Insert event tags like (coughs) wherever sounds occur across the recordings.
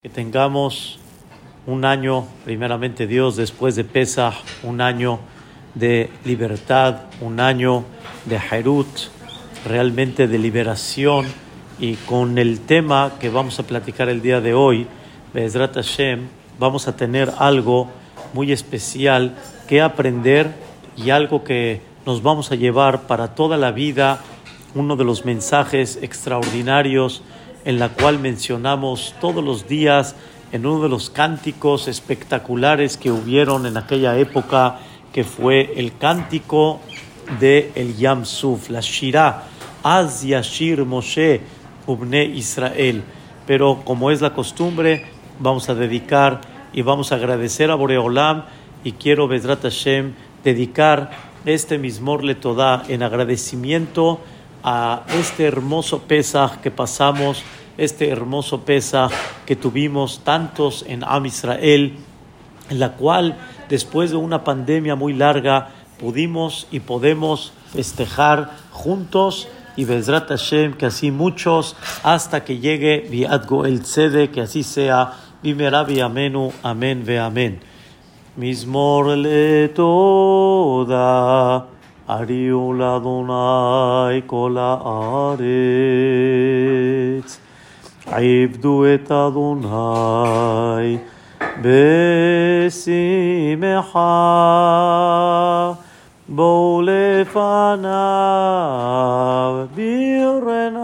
Que tengamos un año, primeramente Dios, después de Pesach, un año de libertad, un año de Herut, realmente de liberación. Y con el tema que vamos a platicar el día de hoy, Bezrat Hashem, vamos a tener algo muy especial que aprender y algo que nos vamos a llevar para toda la vida, uno de los mensajes extraordinarios en la cual mencionamos todos los días en uno de los cánticos espectaculares que hubieron en aquella época, que fue el cántico de el Yam Suf, la Shirah, Az Yashir Moshe Ubne Israel. Pero como es la costumbre, vamos a dedicar y vamos a agradecer a Boreolam y quiero, Bedrat Hashem, dedicar este mismor Letodá en agradecimiento este hermoso Pesach que pasamos este hermoso pesa que tuvimos tantos en Am Israel, en la cual después de una pandemia muy larga pudimos y podemos festejar juntos y Bezrat Hashem, que así muchos, hasta que llegue Viadgo el Tzede, que así sea, Bimerabi Amenu, Amén, Ve Amén. Mismor le toda, ありおらどないこらあれつ。עבדו את אדוני בשמחה, בואו לפניו ברננה.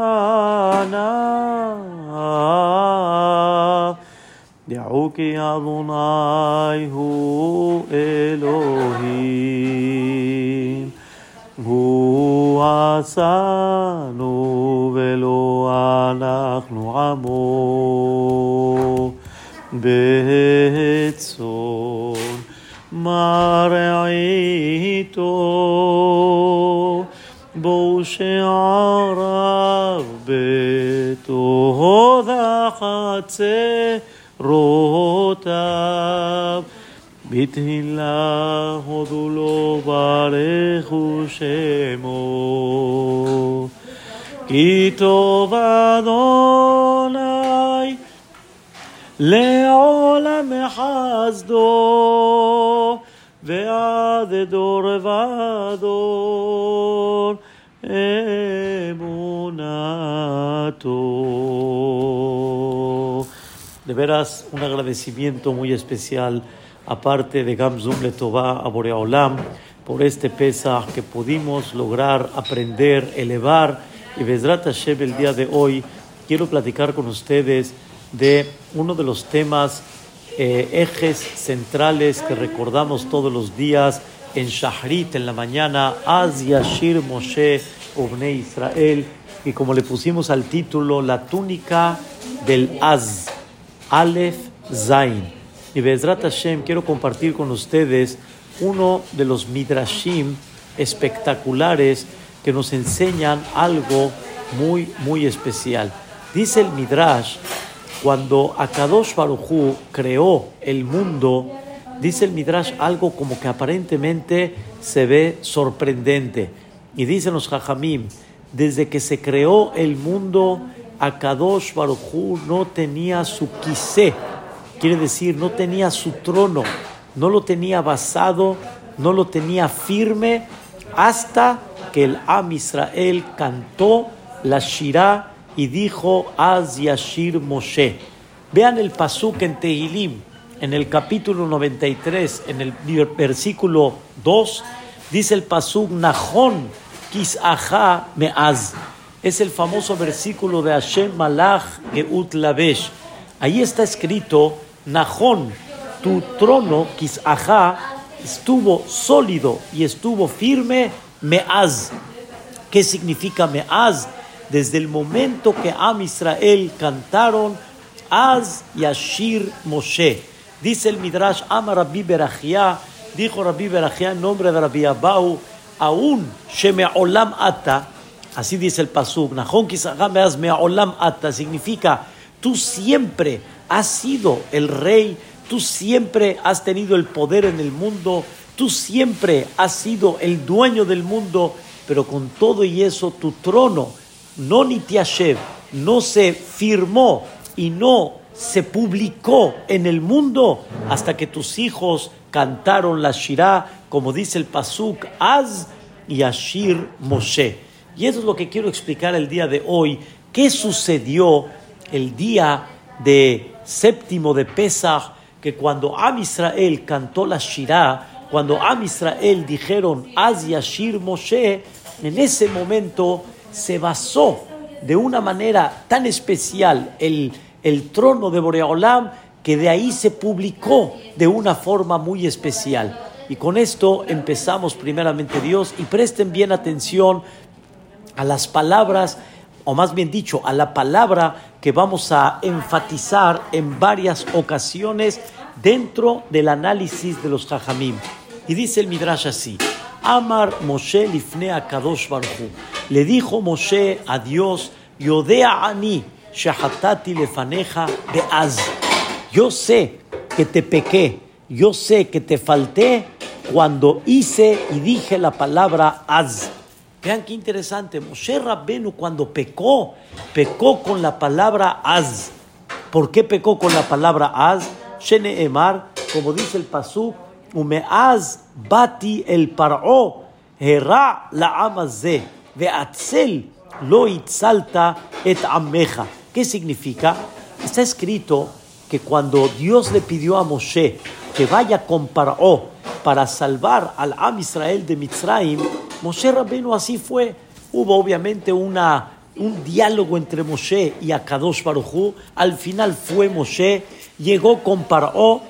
דעו כי אדוני הוא אלוהים. הוא עשנו ולא אנחנו עמו. בצאן מרעיתו בואו שעריו בתודה חצרותיו בתהילה כי טוב אדוני לעולם חסדו ועד דור ודור אמונתו. De veras, un agradecimiento muy especial, aparte de Gamzum Letová a Boreolam, por este pesa que pudimos lograr aprender, elevar y Bezrat Hashem el día de hoy quiero platicar con ustedes de uno de los temas, eh, ejes centrales que recordamos todos los días en Shahrit, en la mañana, Az Yashir Moshe Ubne Israel, y como le pusimos al título, la túnica del Az, Aleph Zain. Y Bezrat Hashem quiero compartir con ustedes uno de los midrashim espectaculares que nos enseñan algo muy, muy especial. Dice el Midrash, cuando Akadosh Baruchu creó el mundo, dice el Midrash algo como que aparentemente se ve sorprendente. Y dicen los Jajamim, desde que se creó el mundo, Akadosh Baruchu no tenía su quise, quiere decir, no tenía su trono, no lo tenía basado, no lo tenía firme, hasta que el Am Israel cantó la Shirah y dijo Az Yashir Moshe. Vean el pasuk en Tehilim, en el capítulo 93, en el versículo 2, dice el pasuk Nahon Kisaha Meaz. Es el famoso versículo de Hashem Malach Geut Lavesh. Ahí está escrito Nahon, tu trono Kisaha estuvo sólido y estuvo firme Meaz. ¿Qué significa Meaz? Desde el momento que Am Israel cantaron Az Yashir Moshe. Dice el Midrash Am Rabbi Berachia, dijo Rabbi Berachia en nombre de Rabbi Abau, aún Sheme'olam Ata, así dice el Pasuk, Nahon Meaz Me'olam Ata, significa tú siempre has sido el rey, tú siempre has tenido el poder en el mundo, tú siempre has sido el dueño del mundo, pero con todo y eso tu trono no ni Tiashev, no se firmó y no se publicó en el mundo hasta que tus hijos cantaron la Shirah, como dice el Pasuk, Az y Ashir Moshe. Y eso es lo que quiero explicar el día de hoy. ¿Qué sucedió el día de séptimo de Pesach? Que cuando Am Israel cantó la Shirah, cuando Am Israel dijeron Az y Ashir Moshe, en ese momento se basó de una manera tan especial el, el trono de Boreolam que de ahí se publicó de una forma muy especial. Y con esto empezamos primeramente Dios y presten bien atención a las palabras, o más bien dicho, a la palabra que vamos a enfatizar en varias ocasiones dentro del análisis de los Jajamim. Y dice el Midrash así, Amar Moshe lifne a Kadosh Baruchu. Le dijo Moshe a Dios, Yodea ani shahatati lefaneja beaz. Yo sé que te pequé, yo sé que te falté cuando hice y dije la palabra az. Vean qué interesante, Moshe Rabbenu cuando pecó, pecó con la palabra az. ¿Por qué pecó con la palabra az? Shene como dice el pasuk, umeaz bati el par'o, herra la amazé, ve'atzel lo itzalta et ameja. ¿Qué significa? Está escrito que cuando Dios le pidió a Moshe que vaya con Paró para salvar al Am Israel de Mitzrayim, Moshe Rabbeinu así fue. Hubo obviamente una, un diálogo entre Moshe y Akadosh Barujú. Al final fue Moshe, llegó con Paró.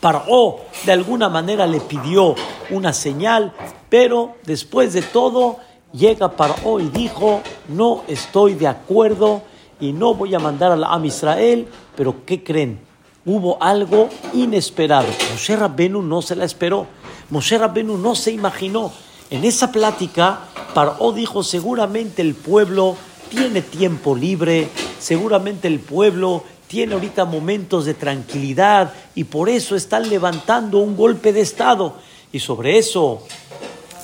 Paró de alguna manera le pidió una señal, pero después de todo llega Paró y dijo, no estoy de acuerdo y no voy a mandar al Am Israel, pero ¿qué creen? hubo algo inesperado. Moshe Rabbenu no se la esperó. Moshe Rabbenu no se imaginó. En esa plática, Paró dijo, seguramente el pueblo tiene tiempo libre, seguramente el pueblo tiene ahorita momentos de tranquilidad y por eso están levantando un golpe de Estado. Y sobre eso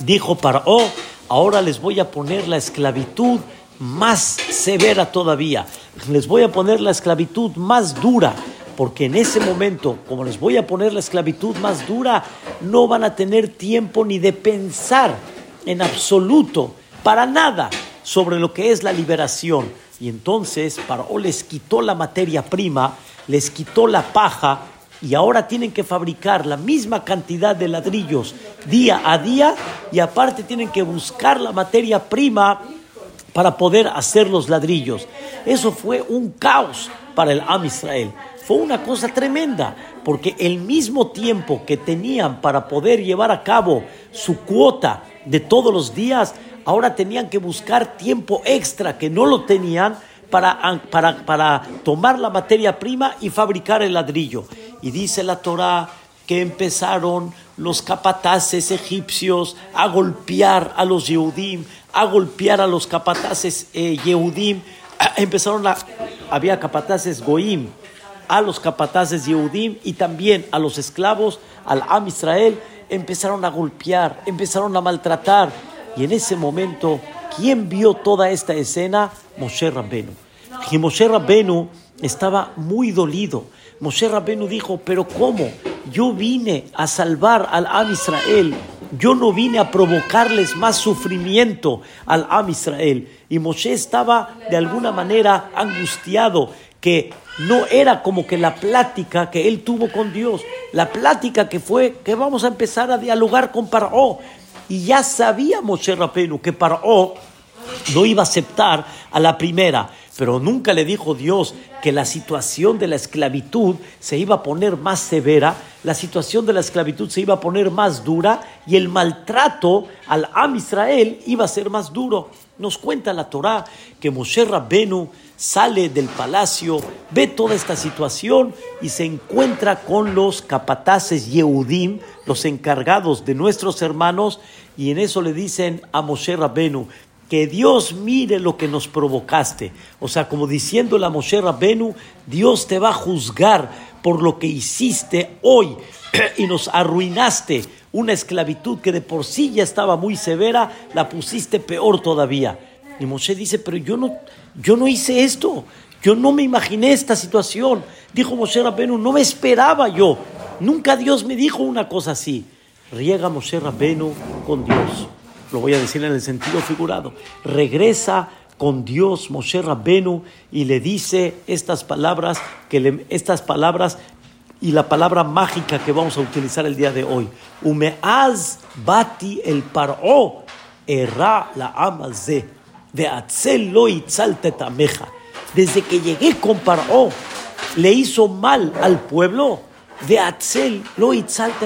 dijo Paró, ahora les voy a poner la esclavitud más severa todavía, les voy a poner la esclavitud más dura porque en ese momento, como les voy a poner la esclavitud más dura, no van a tener tiempo ni de pensar en absoluto, para nada, sobre lo que es la liberación. Y entonces Paró les quitó la materia prima, les quitó la paja, y ahora tienen que fabricar la misma cantidad de ladrillos día a día, y aparte tienen que buscar la materia prima para poder hacer los ladrillos. Eso fue un caos para el Am Israel. Fue una cosa tremenda, porque el mismo tiempo que tenían para poder llevar a cabo su cuota de todos los días, ahora tenían que buscar tiempo extra que no lo tenían para, para, para tomar la materia prima y fabricar el ladrillo. Y dice la Torah que empezaron los capataces egipcios a golpear a los Yehudim, a golpear a los capataces eh, Yehudim. (clears throat) Empezaron a, había capataces Goim, a los capataces Yehudim y también a los esclavos, al Am Israel, empezaron a golpear, empezaron a maltratar. Y en ese momento, ¿quién vio toda esta escena? Moshe Rabbenu. Y Moshe Rabbenu estaba muy dolido. Moshe Rabbenu dijo, pero ¿cómo? Yo vine a salvar al Am Israel. Yo no vine a provocarles más sufrimiento al Am Israel. Y Moshe estaba de alguna manera angustiado que no era como que la plática que él tuvo con Dios, la plática que fue que vamos a empezar a dialogar con Paró. Y ya sabíamos, Rabbeinu, que Paró no iba a aceptar a la primera, pero nunca le dijo Dios que la situación de la esclavitud se iba a poner más severa, la situación de la esclavitud se iba a poner más dura y el maltrato al Am Israel iba a ser más duro. Nos cuenta la Torá que Moshe Rabbenu sale del palacio, ve toda esta situación y se encuentra con los capataces Yehudim, los encargados de nuestros hermanos, y en eso le dicen a Moshe Rabbenu, que Dios mire lo que nos provocaste. O sea, como diciéndole a Moshe Rabbenu, Dios te va a juzgar por lo que hiciste hoy (clears throat) y nos arruinaste una esclavitud que de por sí ya estaba muy severa, la pusiste peor todavía. Y Moshe dice, pero yo no, yo no hice esto. Yo no me imaginé esta situación. Dijo Moshe Rabenu, no me esperaba yo. Nunca Dios me dijo una cosa así. Riega Moshe Rabenu con Dios. Lo voy a decir en el sentido figurado. Regresa con Dios Moshe Rabenu y le dice estas palabras, que estas palabras y la palabra mágica que vamos a utilizar el día de hoy. Umeaz bati el paró erra la amaze de atzel lo tameja. Desde que llegué con Paró, le hizo mal al pueblo de Atzel lo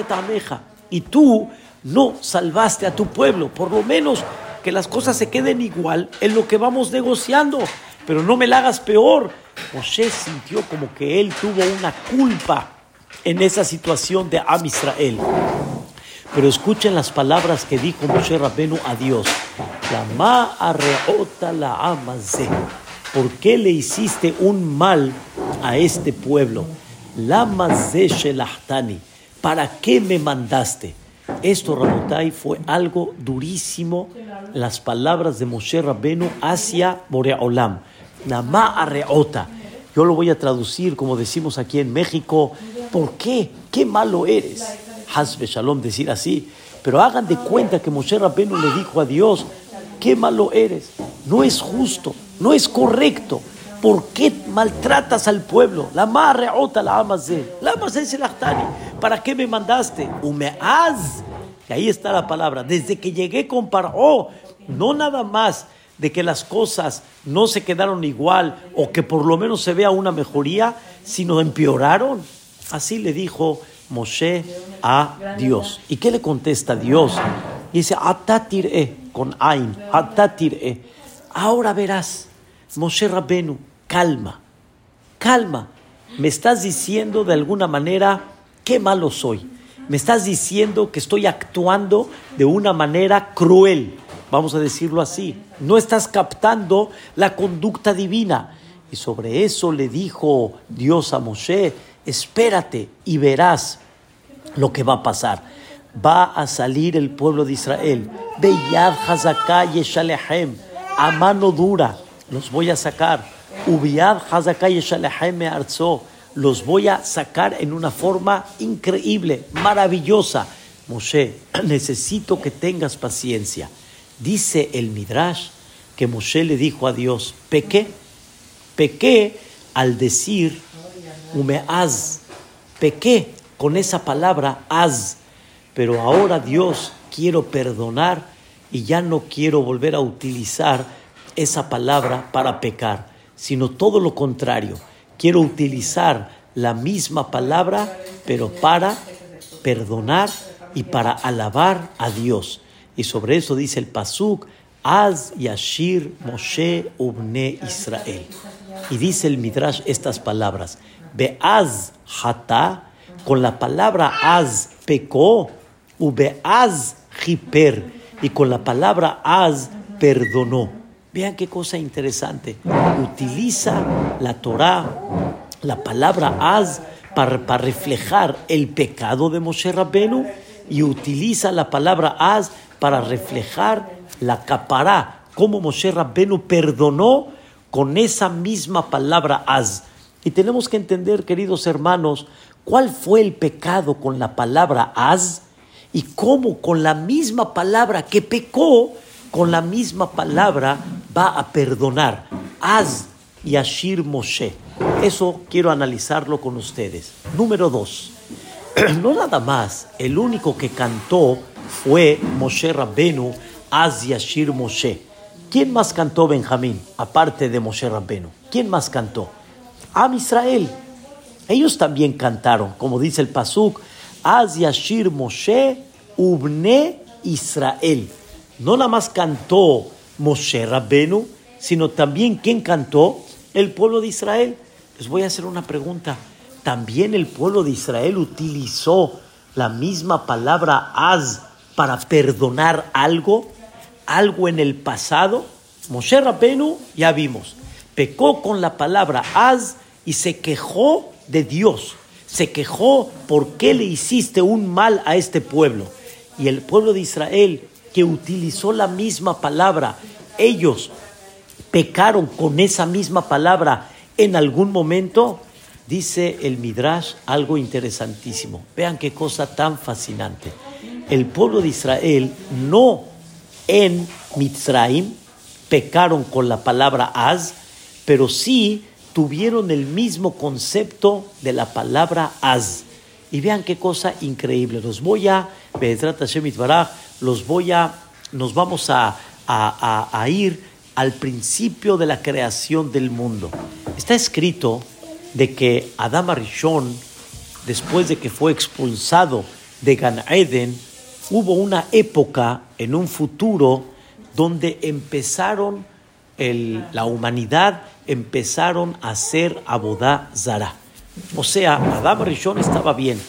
tameja. Y tú no salvaste a tu pueblo. Por lo menos que las cosas se queden igual en lo que vamos negociando. Pero no me la hagas peor. Moshe sintió como que él tuvo una culpa en esa situación de Am Israel. Pero escuchen las palabras que dijo Moshe Rabenu a Dios. La. ¿Por qué le hiciste un mal a este pueblo? La shelahtani. ¿Para qué me mandaste? Esto, Rabotai, fue algo durísimo. Las palabras de Moshe Rabenu hacia Boreolam. Yo lo voy a traducir, como decimos aquí en México. ¿Por qué? ¿Qué malo eres? Hasbe Shalom decir así. Pero hagan de cuenta que Moshe Rabenu le dijo a Dios, qué malo eres. No es justo, no es correcto. ¿Por qué maltratas al pueblo? La madre ota la amas de. La amas de ¿Para qué me mandaste? Umeaz. Y ahí está la palabra. Desde que llegué con Paró, no nada más de que las cosas no se quedaron igual o que por lo menos se vea una mejoría, sino empeoraron. Así le dijo Moshe a Dios. ¿Y qué le contesta Dios? dice, Atatir con Ain, Atatir Ahora verás, Moshe Rabenu, calma, calma. Me estás diciendo de alguna manera qué malo soy. Me estás diciendo que estoy actuando de una manera cruel, vamos a decirlo así. No estás captando la conducta divina. Y sobre eso le dijo Dios a Moshe, espérate y verás lo que va a pasar. Va a salir el pueblo de Israel. Beyad Hazaká Yeshalehem. A mano dura los voy a sacar. Ubiad Hazaká Yeshalehem me arzó. Los voy a sacar en una forma increíble, maravillosa. Moshe, necesito que tengas paciencia. Dice el Midrash que Moshe le dijo a Dios, pequé, pequé al decir, umeaz, pequé con esa palabra az, pero ahora Dios quiero perdonar y ya no quiero volver a utilizar esa palabra para pecar, sino todo lo contrario, quiero utilizar la misma palabra, pero para perdonar y para alabar a Dios. Y sobre eso dice el Pasuk, Az Yashir Moshe Ubne Israel. Y dice el Midrash estas palabras, Beaz Hata con la palabra az pecó, az hiper, y con la palabra az perdonó. Vean qué cosa interesante. Utiliza la Torah, la palabra az, para, reflejar el pecado de Moshe Rabbenu y utiliza la palabra az para reflejar la capará, como Moshe Rabbenu perdonó con esa misma palabra az. Y tenemos que entender, queridos hermanos, cuál fue el pecado con la palabra az y cómo con la misma palabra que pecó, con la misma palabra va a perdonar. Az y Ashir Moshe. Eso quiero analizarlo con ustedes. Número dos. (clears throat) No nada más, el único que cantó fue Moshe Rabbenu, Az y Ashir Moshe. ¿Quién más cantó Benjamín, aparte de Moshe Rabbenu? ¿Quién más cantó? Am Israel. Ellos también cantaron, como dice el Pasuk, Az Yashir Moshe Ubne Israel. No nada más cantó Moshe Rabbenu, sino también quien cantó el pueblo de Israel. Les voy a hacer una pregunta. ¿También el pueblo de Israel utilizó la misma palabra Az para perdonar algo? ¿Algo en el pasado? Moshe Rabbenu, ya vimos, pecó con la palabra Az y se quejó de Dios. Se quejó por qué le hiciste un mal a este pueblo. Y el pueblo de Israel, que utilizó la misma palabra, ellos pecaron con esa misma palabra en algún momento, dice el Midrash algo interesantísimo. Vean qué cosa tan fascinante. El pueblo de Israel no en Mitzrayim pecaron con la palabra az, pero sí tuvieron el mismo concepto de la palabra az. Y vean qué cosa increíble. Los voy a, los voy a, nos vamos a, a, ir al principio de la creación del mundo. Está escrito de que Adam Arishon, después de que fue expulsado de Gan Eden, hubo una época en un futuro donde empezaron la humanidad empezaron a hacer abodá zara. O sea, Adam Rishon estaba bien,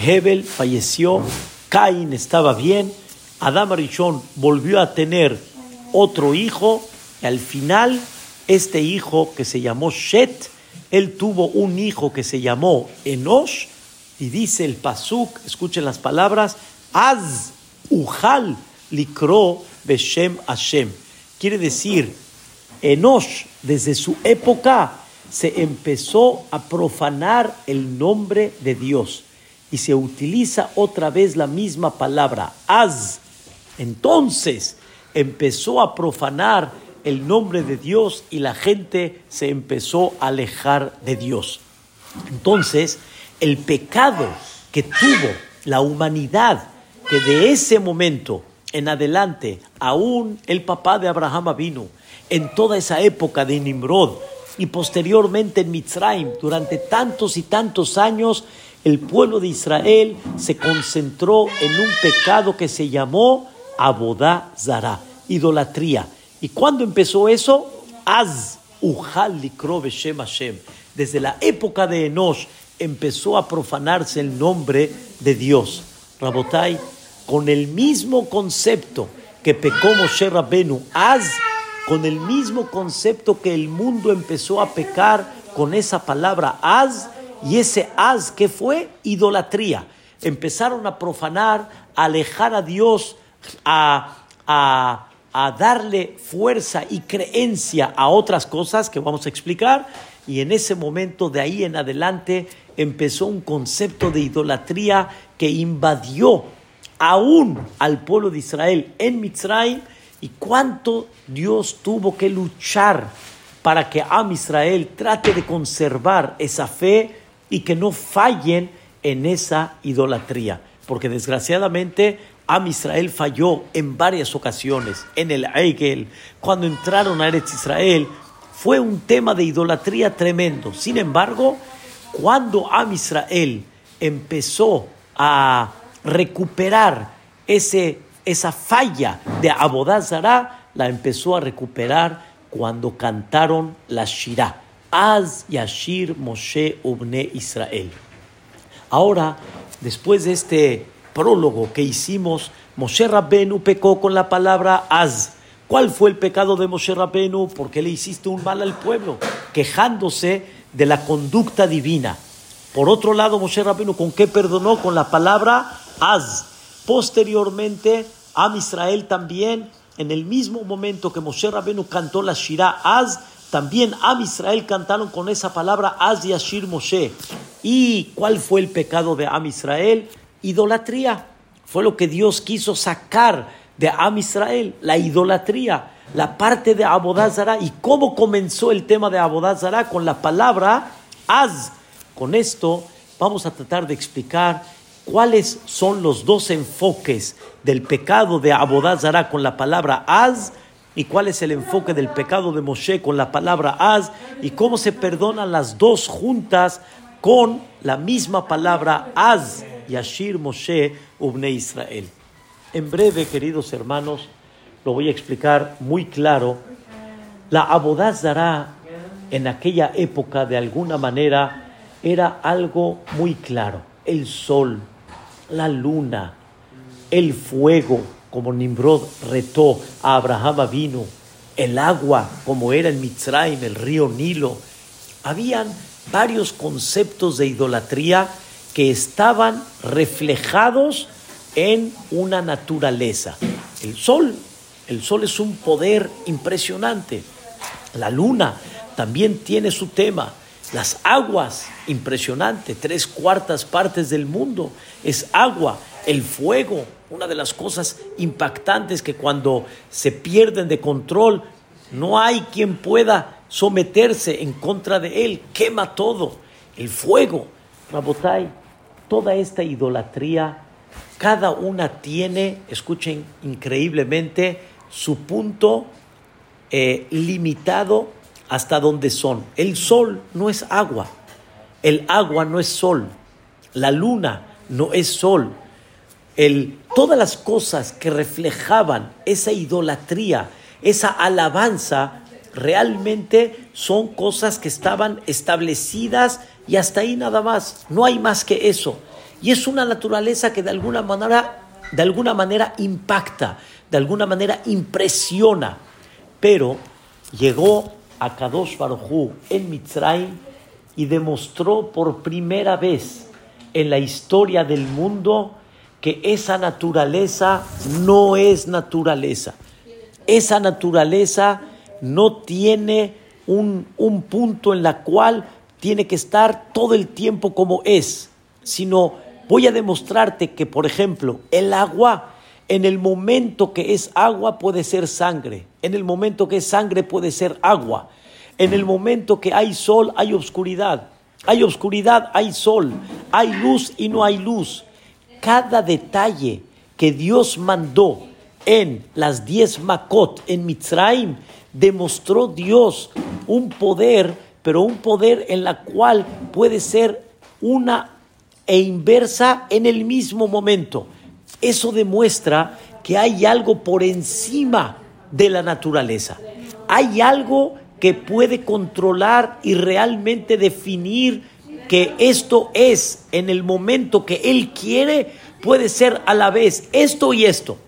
Hebel falleció, Cain estaba bien, Adam Rishon volvió a tener otro hijo y al final este hijo que se llamó Shet, él tuvo un hijo que se llamó Enosh y dice el pasuk, escuchen las palabras, Az Ujal Likro Beshem Hashem. Quiere decir, Enosh desde su época se empezó a profanar el nombre de Dios y se utiliza otra vez la misma palabra, Az. Entonces empezó a profanar el nombre de Dios y la gente se empezó a alejar de Dios. Entonces, el pecado que tuvo la humanidad, que de ese momento en adelante, aún el papá de Abraham vino, en toda esa época de Nimrod y posteriormente en Mitzrayim, durante tantos y tantos años, el pueblo de Israel se concentró en un pecado que se llamó Abodá Zara, idolatría. ¿Y cuándo empezó eso? Az Shem Hashem. Desde la época de Enosh empezó a profanarse el nombre de Dios. Rabotai, con el mismo concepto que pecó Moshe Rabbenu, Az, con el mismo concepto que el mundo empezó a pecar con esa palabra Az, y ese Az que fue idolatría. Empezaron a profanar, a alejar a Dios, a, a darle fuerza y creencia a otras cosas que vamos a explicar. Y en ese momento, de ahí en adelante, empezó un concepto de idolatría que invadió aún al pueblo de Israel en Mitzrayim. Y cuánto Dios tuvo que luchar para que Am Israel trate de conservar esa fe y que no fallen en esa idolatría. Porque desgraciadamente Am Israel falló en varias ocasiones, en el Eigel, cuando entraron a Eretz Israel, fue un tema de idolatría tremendo. Sin embargo, cuando Am Israel empezó a recuperar ese, esa falla de Abodazara, la empezó a recuperar cuando cantaron la Shirah. Az Yashir Moshe Ubne Israel. Ahora, después de este prólogo que hicimos, Moshe Rabbenu pecó con la palabra az. ¿Cuál fue el pecado de Moshe Rabbenu? Porque le hiciste un mal al pueblo, quejándose de la conducta divina. Por otro lado, Moshe Rabbenu, ¿con qué perdonó? Con la palabra az. Posteriormente, Am Israel también, en el mismo momento que Moshe Rabbenu cantó la Shirah az, también Am Israel cantaron con esa palabra az Yashir Moshe. ¿Y cuál fue el pecado de Am Israel? idolatría. Fue lo que Dios quiso sacar de Am Israel, la idolatría, la parte de Abodazara. ¿Y cómo comenzó el tema de Abodazara? Con la palabra Az. Con esto vamos a tratar de explicar cuáles son los dos enfoques del pecado de Abodazara con la palabra Az y cuál es el enfoque del pecado de Moshe con la palabra Az y cómo se perdonan las dos juntas con la misma palabra Az. Yashir Moshe Ubne Israel. En breve, queridos hermanos, lo voy a explicar muy claro. La abodaz dará en aquella época, de alguna manera, era algo muy claro. El sol, la luna, el fuego, como Nimrod retó a Abraham vino, el agua, como era en Mitzrayim, el río Nilo. Habían varios conceptos de idolatría que estaban reflejados en una naturaleza. El sol, el sol es un poder impresionante. La luna también tiene su tema. Las aguas, impresionante, tres cuartas partes del mundo es agua. El fuego, una de las cosas impactantes que cuando se pierden de control, no hay quien pueda someterse en contra de él, quema todo. El fuego, Rabotai, toda esta idolatría, cada una tiene, escuchen increíblemente, su punto eh, limitado hasta donde son. El sol no es agua, el agua no es sol, la luna no es sol. El, todas las cosas que reflejaban esa idolatría, esa alabanza, realmente son cosas que estaban establecidas y hasta ahí nada más. No hay más que eso. Y es una naturaleza que de alguna manera, de alguna manera impacta, de alguna manera impresiona. Pero llegó a Kadosh Baruj en Mitzrayim y demostró por primera vez en la historia del mundo que esa naturaleza no es naturaleza. Esa naturaleza no tiene un, un punto en la cual tiene que estar todo el tiempo como es, sino voy a demostrarte que, por ejemplo, el agua en el momento que es agua puede ser sangre. En el momento que es sangre puede ser agua. En el momento que hay sol hay oscuridad. Hay oscuridad, hay sol. Hay luz y no hay luz. Cada detalle que Dios mandó en las diez Makot en Mitzrayim demostró Dios un poder, pero un poder en la cual puede ser una e inversa en el mismo momento. Eso demuestra que hay algo por encima de la naturaleza. Hay algo que puede controlar y realmente definir que esto es en el momento que Él quiere, puede ser a la vez esto y esto.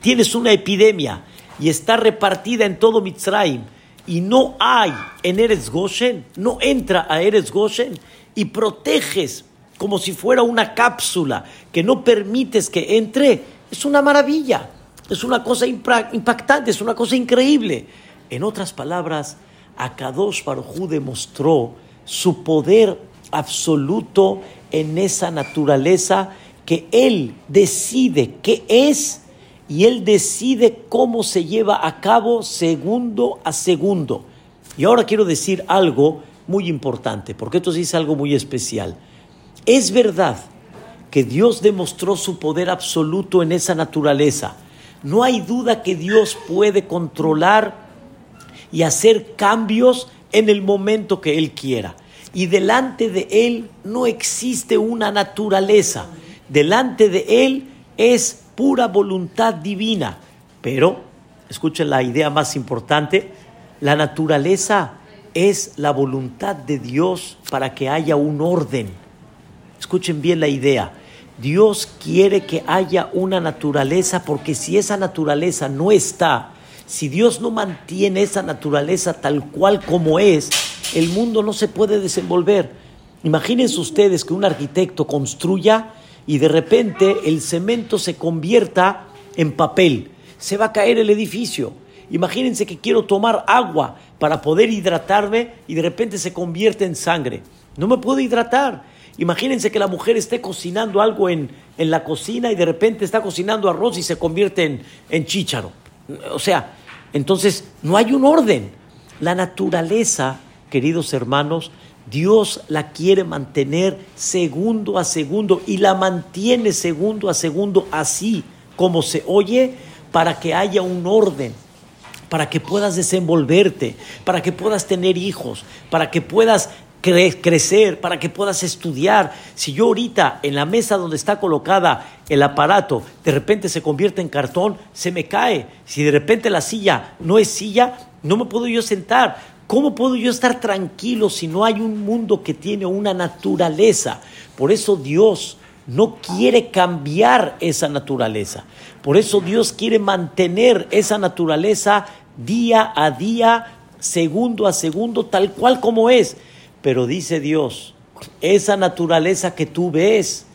Tienes una epidemia y está repartida en todo Mitzrayim y no hay en Eretz Goshen, no entra a Eretz Goshen y proteges como si fuera una cápsula que no permites que entre, es una maravilla, es una cosa impactante, es una cosa increíble. En otras palabras, Akadosh Baruj demostró su poder absoluto en esa naturaleza que él decide qué es y él decide cómo se lleva a cabo segundo a segundo. Y ahora quiero decir algo muy importante, porque esto sí es algo muy especial. Es verdad que Dios demostró su poder absoluto en esa naturaleza. No hay duda que Dios puede controlar y hacer cambios en el momento que Él quiera. Y delante de Él no existe una naturaleza. Delante de Él es pura voluntad divina. Pero, escuchen la idea más importante, la naturaleza es la voluntad de Dios para que haya un orden Escuchen bien la idea. Dios quiere que haya una naturaleza porque si esa naturaleza no está, si Dios no mantiene esa naturaleza tal cual como es, el mundo no se puede desenvolver. Imagínense ustedes que un arquitecto construya y de repente el cemento se convierta en papel. Se va a caer el edificio. Imagínense que quiero tomar agua para poder hidratarme y de repente se convierte en sangre. No me puedo hidratar. Imagínense que la mujer esté cocinando algo en, en la cocina y de repente está cocinando arroz y se convierte en, en chícharo. O sea, entonces no hay un orden. La naturaleza, queridos hermanos, Dios la quiere mantener segundo a segundo y la mantiene segundo a segundo así como se oye para que haya un orden, para que puedas desenvolverte, para que puedas tener hijos, para que puedas crecer, para que puedas estudiar. Si yo ahorita en la mesa donde está colocada el aparato de repente se convierte en cartón, se me cae. Si de repente la silla no es silla, no me puedo yo sentar. ¿Cómo puedo yo estar tranquilo si no hay un mundo que tiene una naturaleza? Por eso Dios no quiere cambiar esa naturaleza. Por eso Dios quiere mantener esa naturaleza día a día, segundo a segundo, tal cual como es. Pero dice Dios, esa naturaleza que tú ves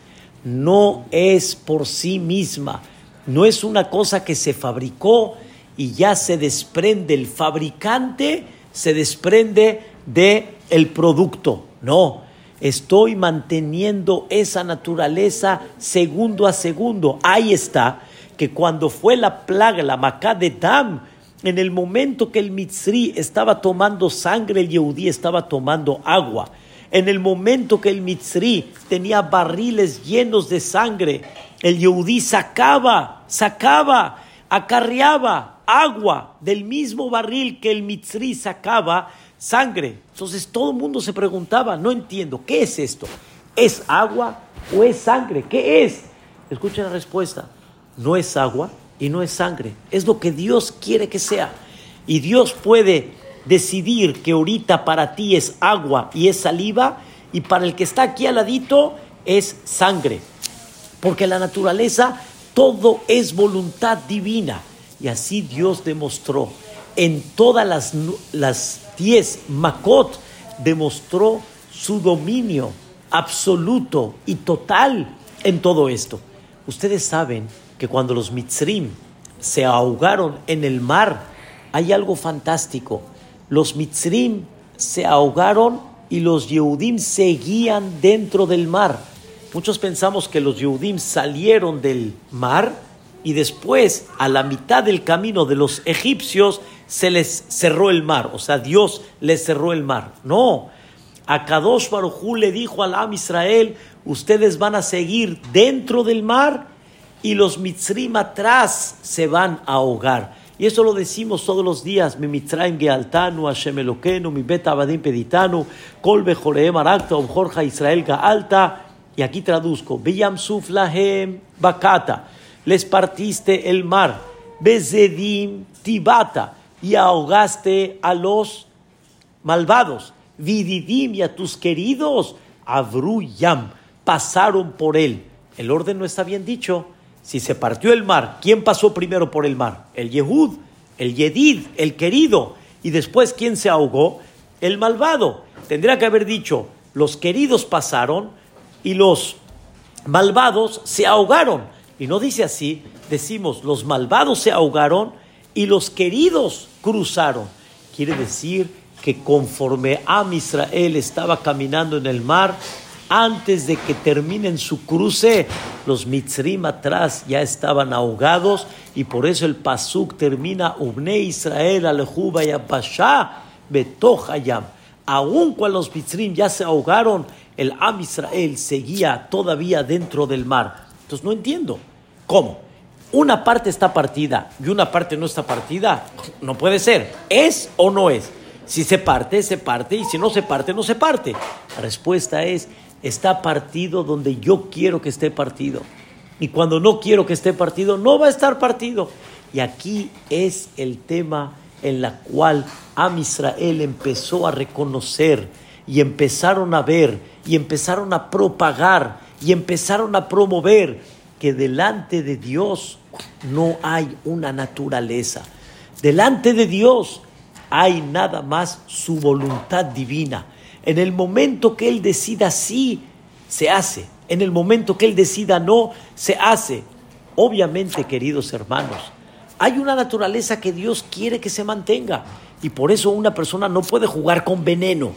no es por sí misma, no es una cosa que se fabricó y ya se desprende el fabricante, se desprende de el producto. No, estoy manteniendo esa naturaleza segundo a segundo. Ahí está, que cuando fue la plaga, la macá de Dam, en el momento que el Mitzri estaba tomando sangre, el Yehudí estaba tomando agua. En el momento que el Mitzri tenía barriles llenos de sangre, el Yehudí sacaba, sacaba, acarreaba agua del mismo barril que el Mitzri sacaba sangre. Entonces todo el mundo se preguntaba, no entiendo, ¿qué es esto? ¿Es agua o es sangre? ¿Qué es? Escuchen la respuesta. No es agua y no es sangre. Es lo que Dios quiere que sea. Y Dios puede decidir que ahorita para ti es agua y es saliva y para el que está aquí al ladito es sangre. Porque la naturaleza todo es voluntad divina. Y así Dios demostró en todas las, las diez Makot, demostró su dominio absoluto y total en todo esto. Ustedes saben que cuando los Mitzrim se ahogaron en el mar, hay algo fantástico. Los Mitzrim se ahogaron y los Yehudim seguían dentro del mar. Muchos pensamos que los Yehudim salieron del mar y después, a la mitad del camino de los egipcios, se les cerró el mar. O sea, Dios les cerró el mar. No. A Kadosh Barujú le dijo al Am Israel: Ustedes van a seguir dentro del mar y los Mitzrim atrás se van a ahogar. Y eso lo decimos todos los días. Mi Mitzrayim Gealtanu, Hashem Eloquenu, mi Bet Abadim Peditanu, Kol Bejoreem Arakta, Jorja Israel Gaalta. Y aquí traduzco: Beyam Suflahem Bakata. Les partiste el mar. Bezedim Tibata. Y ahogaste a los malvados. Vididim y a tus queridos. Abruyam. Pasaron por él. El orden no está bien dicho si se partió el mar, ¿quién pasó primero por el mar? El Yehud, el Yedid, el querido. Y después, ¿quién se ahogó? El malvado. Tendría que haber dicho, los queridos pasaron y los malvados se ahogaron. Y no dice así, decimos, los malvados se ahogaron y los queridos cruzaron. Quiere decir que conforme Am Israel estaba caminando en el mar, antes de que terminen su cruce, los mitzrim atrás ya estaban ahogados y por eso el pasuk termina Ubne Israel alejuba y betohayam. Aun cuando los mitzrim ya se ahogaron, el Am Israel seguía todavía dentro del mar. Entonces no entiendo. ¿Cómo? Una parte está partida y una parte no está partida. No puede ser. ¿Es o no es? Si se parte, se parte y si no se parte, no se parte. La respuesta es está partido donde yo quiero que esté partido. Y cuando no quiero que esté partido, no va a estar partido. Y aquí es el tema en la cual Am Israel empezó a reconocer y empezaron a ver y empezaron a propagar y empezaron a promover que delante de Dios no hay una naturaleza. Delante de Dios hay nada más su voluntad divina. En el momento que Él decida sí, se hace. En el momento que Él decida no, se hace. Obviamente, queridos hermanos, hay una naturaleza que Dios quiere que se mantenga. Y por eso una persona no puede jugar con veneno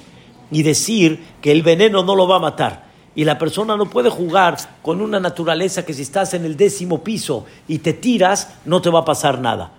y decir que el veneno no lo va a matar. Y la persona no puede jugar con una naturaleza que si estás en el décimo piso y te tiras, no te va a pasar nada.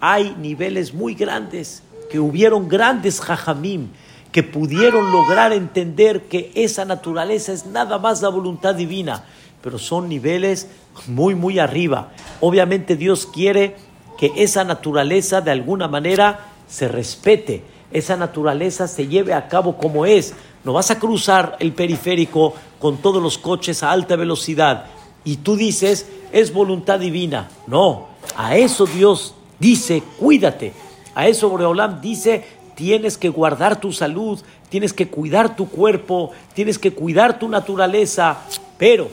Hay niveles muy grandes, que hubieron grandes jajamim que pudieron lograr entender que esa naturaleza es nada más la voluntad divina, pero son niveles muy, muy arriba. Obviamente Dios quiere que esa naturaleza de alguna manera se respete, esa naturaleza se lleve a cabo como es. No vas a cruzar el periférico con todos los coches a alta velocidad y tú dices, es voluntad divina. No, a eso Dios dice, cuídate. A eso Boreolam dice, tienes que guardar tu salud, tienes que cuidar tu cuerpo, tienes que cuidar tu naturaleza, pero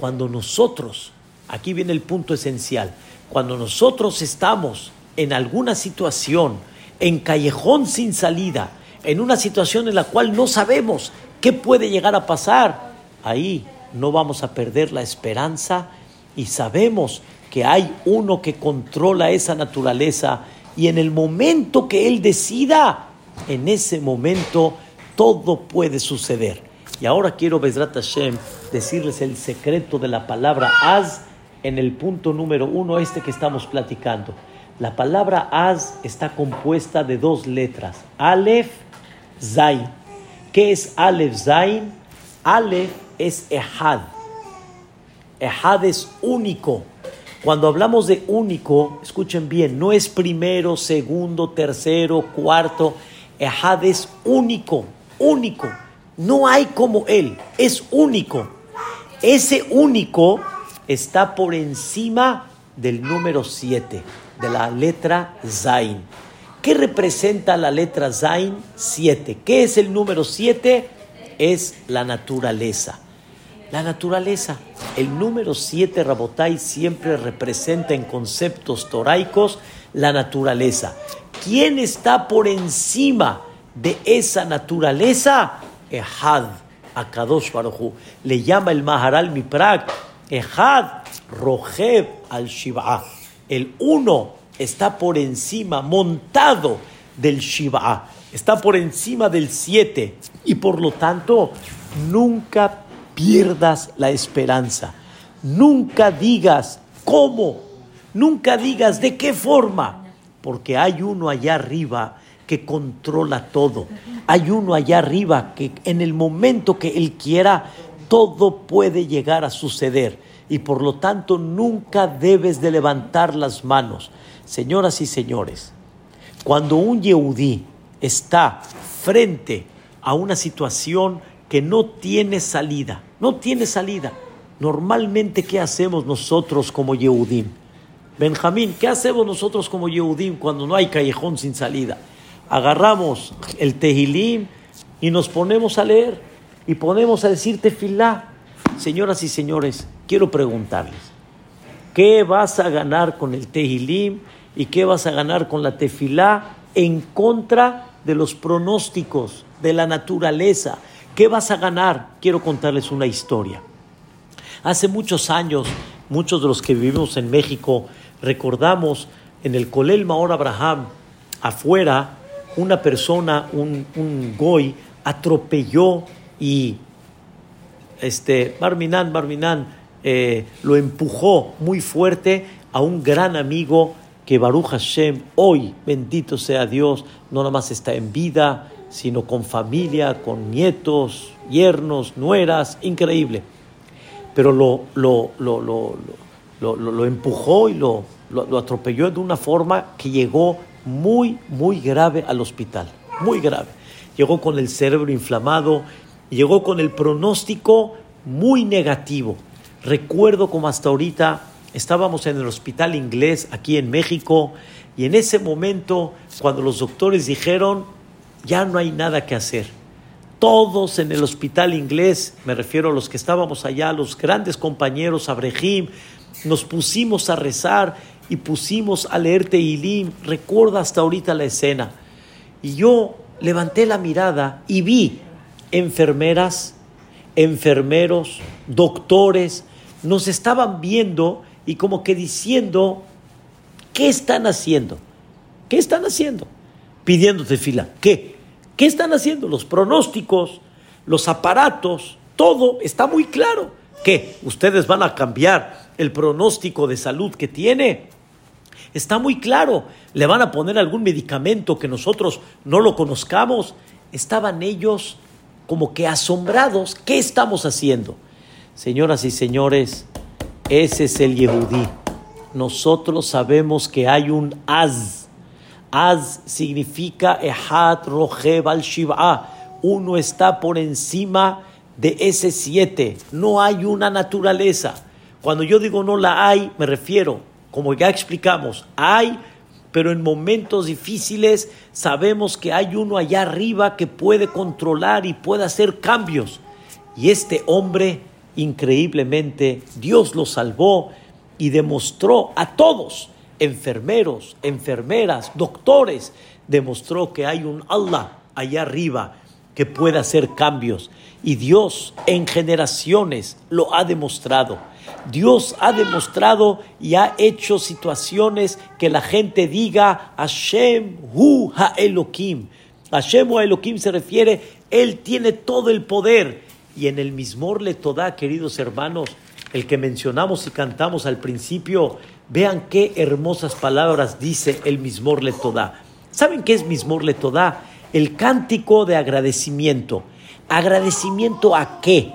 cuando nosotros, aquí viene el punto esencial, cuando nosotros estamos en alguna situación, en callejón sin salida, en una situación en la cual no sabemos qué puede llegar a pasar, ahí no vamos a perder la esperanza y sabemos que hay uno que controla esa naturaleza y en el momento que Él decida, en ese momento todo puede suceder. Y ahora quiero, Bezrat Hashem, decirles el secreto de la palabra Az en el punto número uno, este que estamos platicando. La palabra Az está compuesta de dos letras, Aleph, Zain. ¿Qué es Aleph, Zain? Aleph es Ehad. Ehad es único. Cuando hablamos de único, escuchen bien, no es primero, segundo, tercero, cuarto. Ehad es único, único. No hay como él, es único. Ese único está por encima del número 7, de la letra Zain. ¿Qué representa la letra Zain? 7. ¿Qué es el número 7? Es la naturaleza. La naturaleza. El número 7, Rabotai, siempre representa en conceptos toraicos la naturaleza. ¿Quién está por encima de esa naturaleza? Ehad, Akadosh Baruchu. Le llama el Maharal Miprak, Ehad, Rojeb al Shiva. El uno está por encima, montado del Shiva. Está por encima del siete. Y por lo tanto, nunca pierdas la esperanza. Nunca digas cómo, nunca digas de qué forma, porque hay uno allá arriba que controla todo. Hay uno allá arriba que en el momento que Él quiera, todo puede llegar a suceder. Y por lo tanto nunca debes de levantar las manos. Señoras y señores, cuando un yehudí está frente a una situación que no tiene salida, no tiene salida. Normalmente, ¿qué hacemos nosotros como Yehudim? Benjamín, ¿qué hacemos nosotros como Yehudim cuando no hay callejón sin salida? Agarramos el Tehilim y nos ponemos a leer y ponemos a decir tefilá. Señoras y señores, quiero preguntarles, ¿qué vas a ganar con el Tehilim y qué vas a ganar con la tefilá en contra de los pronósticos de la naturaleza? ¿Qué vas a ganar? Quiero contarles una historia. Hace muchos años, muchos de los que vivimos en México recordamos en el Colel Maor Abraham, afuera, una persona, un, un goy, atropelló y este, Barminan, Barminan, eh, lo empujó muy fuerte a un gran amigo que Baruch Hashem, hoy, bendito sea Dios, no nada más está en vida, sino con familia, con nietos, yernos, nueras, increíble. Pero lo, lo, lo, lo empujó y lo, atropelló de una forma que llegó muy, muy grave al hospital, muy grave. Llegó con el cerebro inflamado, llegó con el pronóstico muy negativo. Recuerdo como hasta ahorita estábamos en el hospital inglés aquí en México y en ese momento cuando los doctores dijeron ya no hay nada que hacer. Todos en el hospital inglés, me refiero a los que estábamos allá, los grandes compañeros, Abrehim, nos pusimos a rezar y pusimos a leer Teilim. Recuerda hasta ahorita la escena. Y yo levanté la mirada y vi enfermeras, enfermeros, doctores, nos estaban viendo y como que diciendo, ¿qué están haciendo? ¿Qué están haciendo? Pidiéndote fila. ¿Qué? ¿Qué están haciendo? Los pronósticos, los aparatos, todo está muy claro. ¿Qué? ¿Ustedes van a cambiar el pronóstico de salud que tiene? Está muy claro. ¿Le van a poner algún medicamento que nosotros no lo conozcamos? Estaban ellos como que asombrados. ¿Qué estamos haciendo? Señoras y señores, ese es el Yehudí. Nosotros sabemos que hay un Az Az significa Ehat Rojev al Shiva. Uno está por encima de ese siete. No hay una naturaleza. Cuando yo digo no la hay, me refiero, como ya explicamos, hay, pero en momentos difíciles sabemos que hay uno allá arriba que puede controlar y puede hacer cambios. Y este hombre, increíblemente, Dios lo salvó y demostró a todos enfermeros, enfermeras, doctores, demostró que hay un Allah allá arriba que puede hacer cambios. Y Dios en generaciones lo ha demostrado. Dios ha demostrado y ha hecho situaciones que la gente diga Hashem hu ha Elohim. Hashem hu Elohim se refiere, Él tiene todo el poder. Y en el mismor le toda, queridos hermanos, el que mencionamos y cantamos al principio, vean qué hermosas palabras dice el mismor le toda. ¿Saben qué es mismor le toda? El cántico de agradecimiento. ¿Agradecimiento a qué?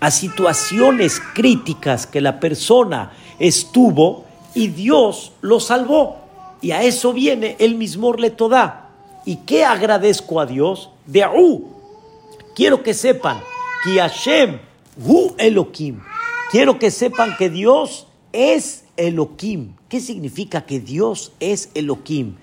A situaciones críticas que la persona estuvo y Dios lo salvó. Y a eso viene el mismo le toda. ¿Y qué agradezco a Dios? De Aú. Quiero que sepan que Hashem Hu Elohim. Quiero que sepan que Dios es Elohim. ¿Qué significa que Dios es Elohim?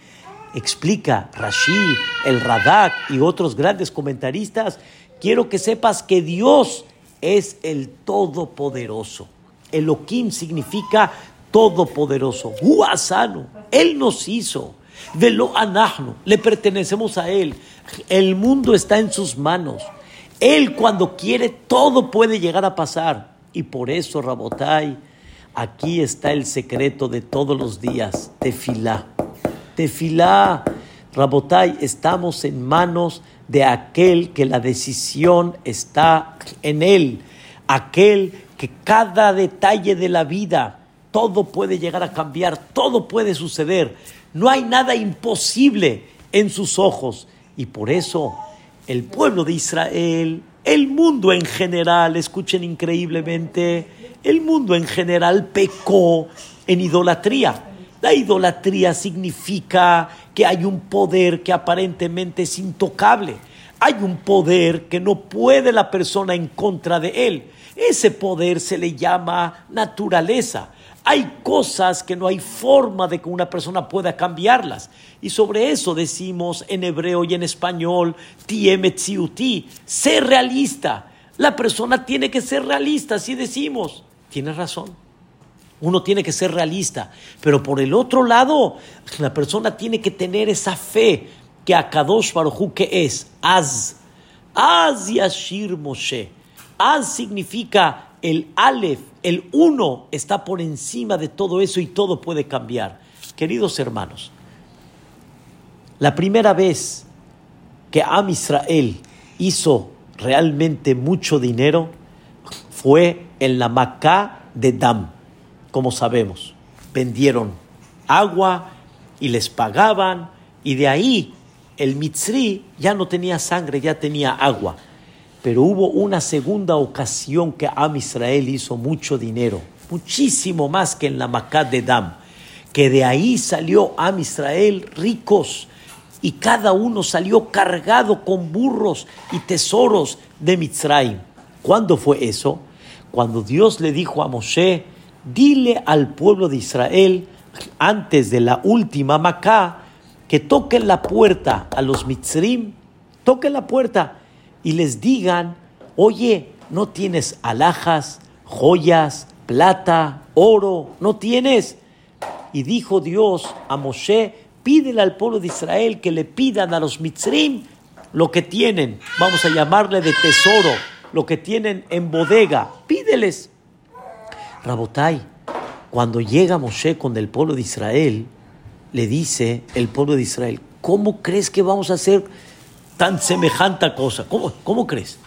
explica Rashi, el Radak y otros grandes comentaristas, quiero que sepas que Dios es el Todopoderoso. Elohim significa Todopoderoso. Huasano, Él nos hizo. De lo anahno, le pertenecemos a Él. El mundo está en sus manos. Él cuando quiere todo puede llegar a pasar. Y por eso, Rabotai, aquí está el secreto de todos los días, tefilá. Tefilá, Rabotai, estamos en manos de aquel que la decisión está en él, aquel que cada detalle de la vida, todo puede llegar a cambiar, todo puede suceder, no hay nada imposible en sus ojos. Y por eso el pueblo de Israel, el mundo en general, escuchen increíblemente, el mundo en general pecó en idolatría. La idolatría significa que hay un poder que aparentemente es intocable. Hay un poder que no puede la persona en contra de él. Ese poder se le llama naturaleza. Hay cosas que no hay forma de que una persona pueda cambiarlas. Y sobre eso decimos en hebreo y en español, tiemetziuti, ser realista. La persona tiene que ser realista, así decimos. Tienes razón. Uno tiene que ser realista, pero por el otro lado, la persona tiene que tener esa fe que a Kadosh Baruj que es Az. Az Yashir Moshe. Az significa el Aleph, el uno está por encima de todo eso y todo puede cambiar. Queridos hermanos, la primera vez que Am Israel hizo realmente mucho dinero fue en la Macá de Dam como sabemos. Vendieron agua y les pagaban y de ahí el Mitzri ya no tenía sangre, ya tenía agua. Pero hubo una segunda ocasión que Am Israel hizo mucho dinero, muchísimo más que en la Macat de Dam, que de ahí salió Am Israel ricos y cada uno salió cargado con burros y tesoros de Mitzrayim. ¿Cuándo fue eso? Cuando Dios le dijo a Moshe, dile al pueblo de Israel, antes de la última Macá, que toquen la puerta a los Mitzrim, toquen la puerta y les digan, oye, no tienes alhajas, joyas, plata, oro, no tienes. Y dijo Dios a Moshe, pídele al pueblo de Israel que le pidan a los Mitzrim lo que tienen, vamos a llamarle de tesoro, lo que tienen en bodega, pídeles. Rabotai, cuando llega Moshe con el pueblo de Israel, le dice el pueblo de Israel, ¿cómo crees que vamos a hacer tan semejante cosa? ¿Cómo, ¿Cómo crees?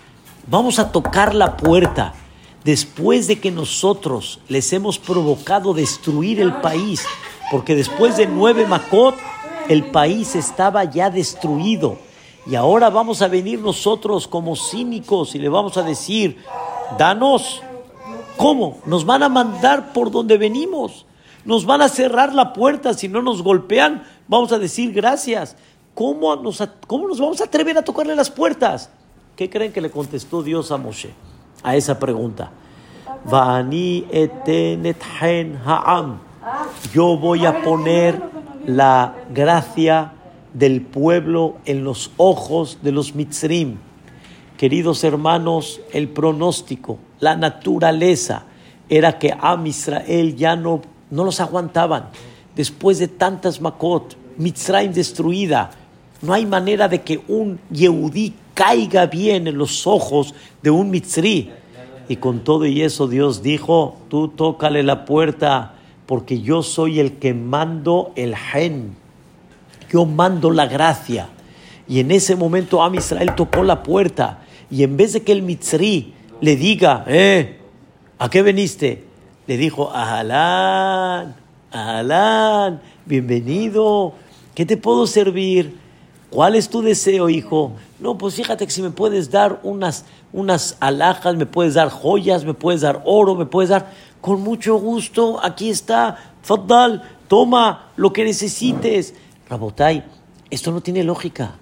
Vamos a tocar la puerta después de que nosotros les hemos provocado destruir el país, porque después de nueve Macot, el país estaba ya destruido. Y ahora vamos a venir nosotros como cínicos y le vamos a decir, danos ¿Cómo? Nos van a mandar por donde venimos. Nos van a cerrar la puerta si no nos golpean. Vamos a decir gracias. ¿Cómo nos, cómo nos vamos a atrever a tocarle las puertas? ¿Qué creen que le contestó Dios a Moshe a esa pregunta? Yo voy a poner la gracia del pueblo en los ojos de los mitzrim. Queridos hermanos, el pronóstico la naturaleza era que Am Israel ya no, no los aguantaban. Después de tantas Makot, Mitzrayim destruida, no hay manera de que un Yehudí caiga bien en los ojos de un mitzri. Y con todo y eso Dios dijo, tú tócale la puerta porque yo soy el que mando el gen, yo mando la gracia. Y en ese momento Am Israel tocó la puerta y en vez de que el mitzri le diga, eh, ¿a qué veniste? Le dijo, Ahalán, Ahalán, bienvenido, ¿qué te puedo servir? ¿Cuál es tu deseo, hijo? No, pues fíjate que si me puedes dar unas, unas alhajas, me puedes dar joyas, me puedes dar oro, me puedes dar... Con mucho gusto, aquí está, Faddal, toma lo que necesites. Rabotai, esto no tiene lógica,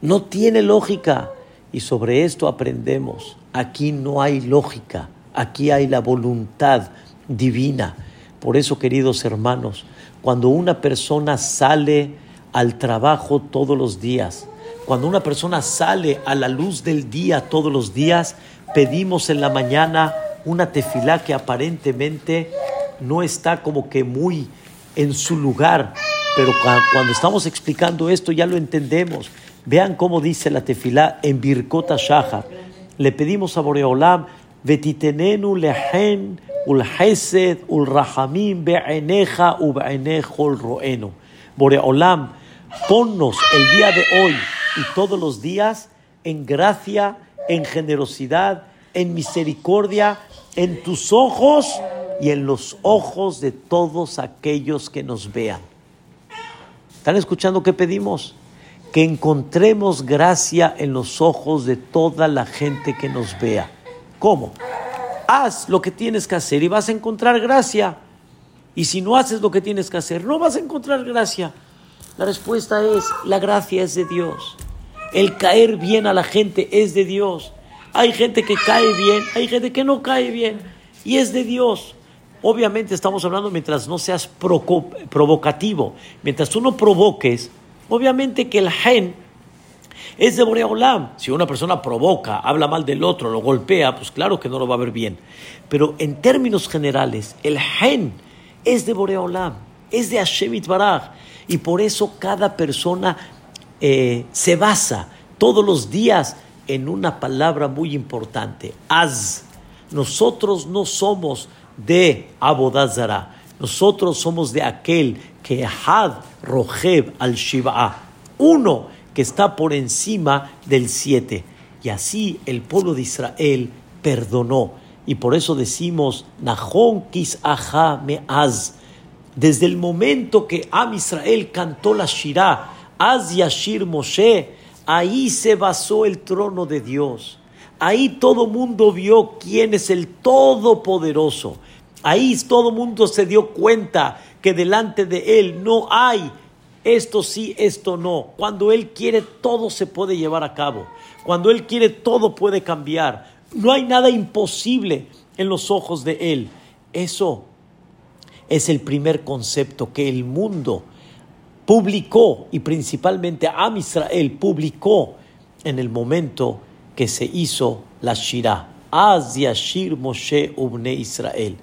no tiene lógica. Y sobre esto aprendemos, aquí no hay lógica, aquí hay la voluntad divina. Por eso, queridos hermanos, cuando una persona sale al trabajo todos los días, cuando una persona sale a la luz del día todos los días, pedimos en la mañana una tefilá que aparentemente no está como que muy en su lugar, pero cuando estamos explicando esto ya lo entendemos. Vean cómo dice la tefilá en Birkota Shahar. Le pedimos a Boreolam, vetitenenu lehen ul hesed ul rahamim be'eneja u roeno. Boreolam, ponnos el día de hoy y todos los días en gracia, en generosidad, en misericordia, en tus ojos y en los ojos de todos aquellos que nos vean. ¿Están escuchando qué pedimos? Que encontremos gracia en los ojos de toda la gente que nos vea. ¿Cómo? Haz lo que tienes que hacer y vas a encontrar gracia. Y si no haces lo que tienes que hacer, no vas a encontrar gracia. La respuesta es, la gracia es de Dios. El caer bien a la gente es de Dios. Hay gente que cae bien, hay gente que no cae bien. Y es de Dios. Obviamente estamos hablando mientras no seas provocativo. Mientras tú no provoques, obviamente que el gen es de Boreolam. Si una persona provoca, habla mal del otro, lo golpea, pues claro que no lo va a ver bien. Pero en términos generales, el gen es de Boreolam, es de Hashem Baraj. Y por eso cada persona eh, se basa todos los días en una palabra muy importante, az. Nosotros no somos de Abodazara, nosotros somos de aquel que Had Rojeb al Shiva, uno que está por encima del siete. Y así el pueblo de Israel perdonó. Y por eso decimos, Nahon kis me az. Desde el momento que Am Israel cantó la Shirah, Az Yashir Moshe, ahí se basó el trono de Dios. Ahí todo mundo vio quién es el Todopoderoso. Ahí todo mundo se dio cuenta que delante de Él no hay esto sí, esto no. Cuando Él quiere, todo se puede llevar a cabo. Cuando Él quiere, todo puede cambiar. No hay nada imposible en los ojos de Él. Eso es el primer concepto que el mundo publicó y principalmente Am Israel publicó en el momento que se hizo la Shirah. Az Yashir Moshe Ubne Israel.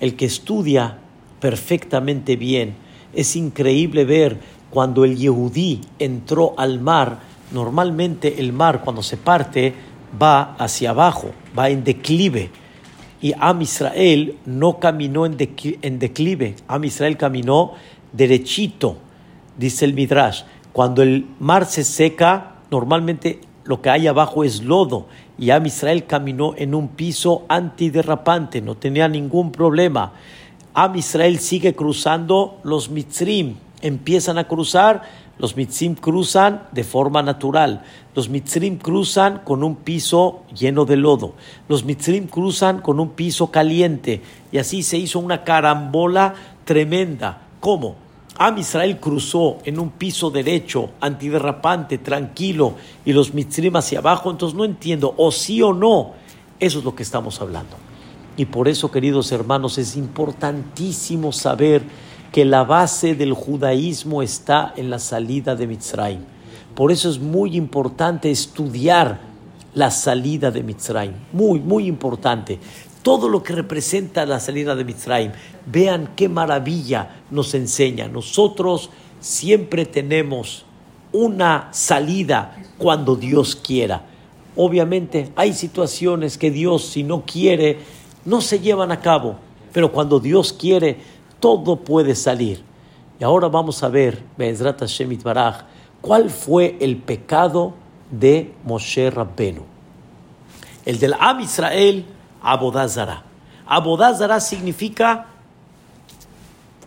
El que estudia perfectamente bien, es increíble ver cuando el Yehudí entró al mar, normalmente el mar cuando se parte va hacia abajo, va en declive. Y Am Israel no caminó en, declive, Am Israel caminó derechito dice el Midrash, cuando el mar se seca, normalmente lo que hay abajo es lodo. Y Am Israel caminó en un piso antiderrapante, no tenía ningún problema. Am Israel sigue cruzando, los Mitzrim empiezan a cruzar, los Mitzrim cruzan de forma natural. Los Mitzrim cruzan con un piso lleno de lodo. Los Mitzrim cruzan con un piso caliente. Y así se hizo una carambola tremenda. ¿Cómo? Am Israel cruzó en un piso derecho, antiderrapante, tranquilo, y los mitzrim hacia abajo, entonces no entiendo, o sí o no, eso es lo que estamos hablando. Y por eso, queridos hermanos, es importantísimo saber que la base del judaísmo está en la salida de Mitzrayim. Por eso es muy importante estudiar la salida de Mitzrayim. Muy, muy importante todo lo que representa la salida de Mitzrayim. Vean qué maravilla nos enseña. Nosotros siempre tenemos una salida cuando Dios quiera. Obviamente hay situaciones que Dios, si no quiere, no se llevan a cabo, pero cuando Dios quiere, todo puede salir. Y ahora vamos a ver, Be'ezrat Hashem Baraj, cuál fue el pecado de Moshe Rabbenu. El del Am Israel, Abodazara. Abodazara significa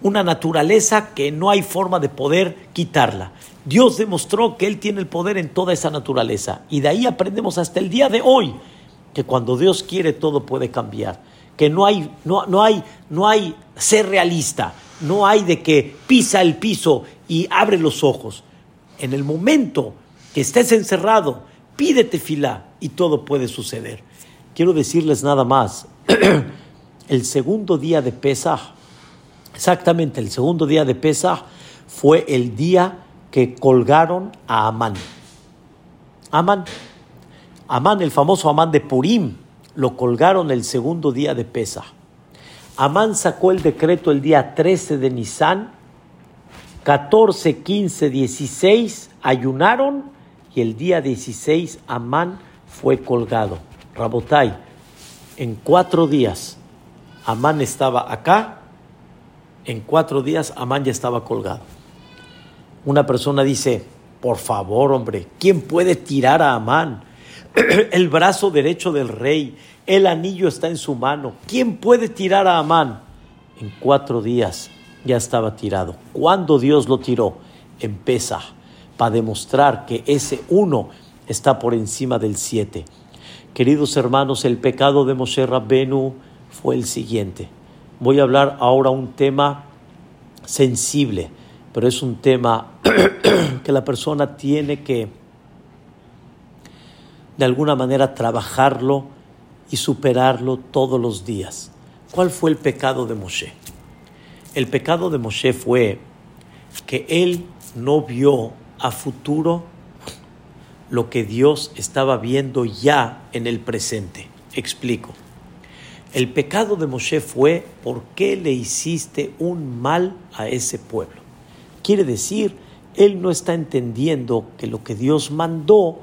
una naturaleza que no hay forma de poder quitarla. Dios demostró que Él tiene el poder en toda esa naturaleza. Y de ahí aprendemos hasta el día de hoy que cuando Dios quiere todo puede cambiar. Que no hay, no, no hay, no hay ser realista. No hay de que pisa el piso y abre los ojos. En el momento que estés encerrado, pídete fila y todo puede suceder. Quiero decirles nada más. (clears throat) el segundo día de Pesach, exactamente el segundo día de Pesach, fue el día que colgaron a Amán. Amán, Amán, el famoso Amán de Purim, lo colgaron el segundo día de Pesach. Amán sacó el decreto el día 13 de Nisan, 14, 15, 16 ayunaron y el día 16 Amán fue colgado. Rabotai, en cuatro días Amán estaba acá, en cuatro días Amán ya estaba colgado. Una persona dice, por favor hombre, ¿quién puede tirar a Amán? (clears throat) el brazo derecho del rey, el anillo está en su mano. ¿Quién puede tirar a Amán? En cuatro días ya estaba tirado. ¿Cuándo Dios lo tiró? En para demostrar que ese uno está por encima del siete. Queridos hermanos, el pecado de Moshe Rabbenu fue el siguiente. Voy a hablar ahora un tema sensible, pero es un tema (clears throat) que la persona tiene que de alguna manera trabajarlo y superarlo todos los días. ¿Cuál fue el pecado de Moshe? El pecado de Moshe fue que él no vio a futuro lo que Dios estaba viendo ya en el presente. Explico. El pecado de Moshe fue ¿por qué le hiciste un mal a ese pueblo? Quiere decir, él no está entendiendo que lo que Dios mandó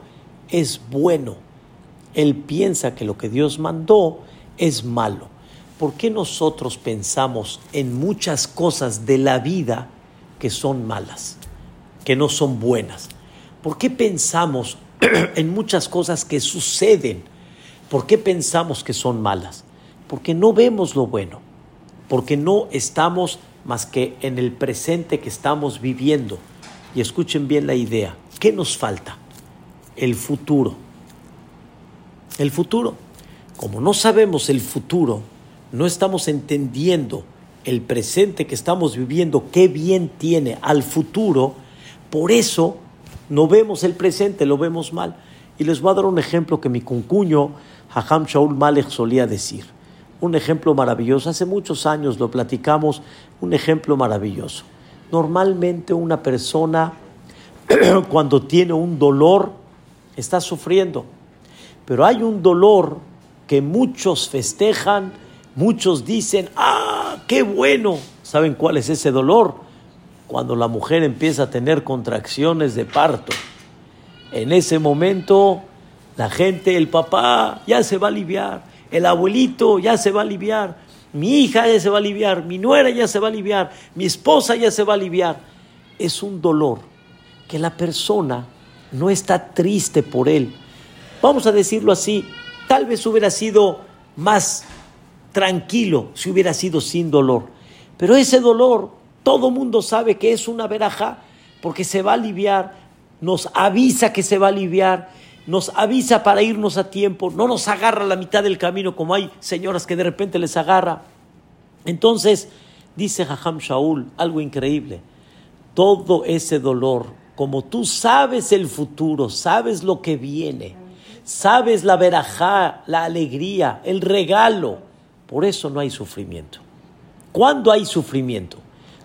es bueno. Él piensa que lo que Dios mandó es malo. ¿Por qué nosotros pensamos en muchas cosas de la vida que son malas, que no son buenas? ¿Por qué pensamos (clears throat) en muchas cosas que suceden? ¿Por qué pensamos que son malas? porque no vemos lo bueno, porque no estamos más que en el presente que estamos viviendo. Y escuchen bien la idea, ¿qué nos falta? El futuro. El futuro. Como no sabemos el futuro, no estamos entendiendo el presente que estamos viviendo, qué bien tiene al futuro, por eso no vemos el presente, lo vemos mal. Y les voy a dar un ejemplo que mi concuño, Hajam Shaul Malek, solía decir un ejemplo maravilloso. Hace muchos años lo platicamos, un ejemplo maravilloso. Normalmente una persona (clears throat) cuando tiene un dolor está sufriendo, pero hay un dolor que muchos festejan, muchos dicen, ah, qué bueno. ¿Saben cuál es ese dolor? Cuando la mujer empieza a tener contracciones de parto. En ese momento la gente, el papá, ya se va a aliviar el abuelito ya se va a aliviar, mi hija ya se va a aliviar, mi nuera ya se va a aliviar, mi esposa ya se va a aliviar. Es un dolor que la persona no está triste por él. Vamos a decirlo así, tal vez hubiera sido más tranquilo si hubiera sido sin dolor. Pero ese dolor, todo mundo sabe que es una veraja porque se va a aliviar, nos avisa que se va a aliviar nos avisa para irnos a tiempo, no nos agarra a la mitad del camino como hay señoras que de repente les agarra. Entonces, dice Jajam Shaul, algo increíble, todo ese dolor, como tú sabes el futuro, sabes lo que viene, sabes la verajá, la alegría, el regalo, por eso no hay sufrimiento. ¿Cuándo hay sufrimiento?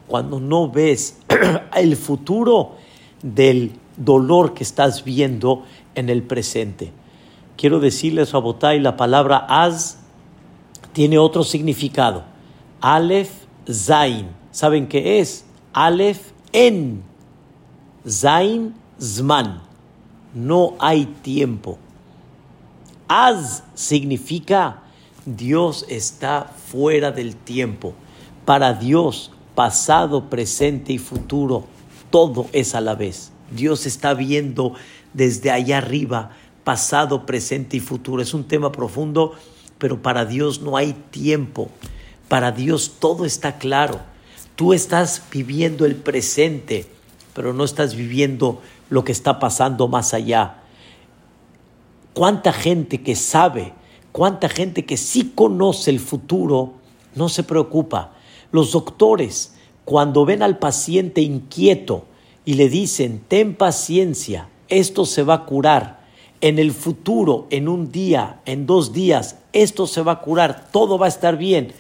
Cuando no ves (clears throat) el futuro del dolor que estás viendo en el presente. Quiero decirles, Rabotai, la palabra az tiene otro significado. Aleph, Zain. ¿Saben qué es? Aleph, en. Zain, Zman. No hay tiempo. Az significa Dios está fuera del tiempo. Para Dios, pasado, presente y futuro, todo es a la vez. Dios está viendo desde allá arriba, pasado, presente y futuro. Es un tema profundo, pero para Dios no hay tiempo. Para Dios todo está claro. Tú estás viviendo el presente, pero no estás viviendo lo que está pasando más allá. ¿Cuánta gente que sabe cuánta gente que sí conoce el futuro no se preocupa. Los doctores, cuando ven al paciente inquieto y le dicen, ten paciencia, esto se va a curar, en el futuro, en un día, en dos días, esto se va a curar, todo va a estar bien.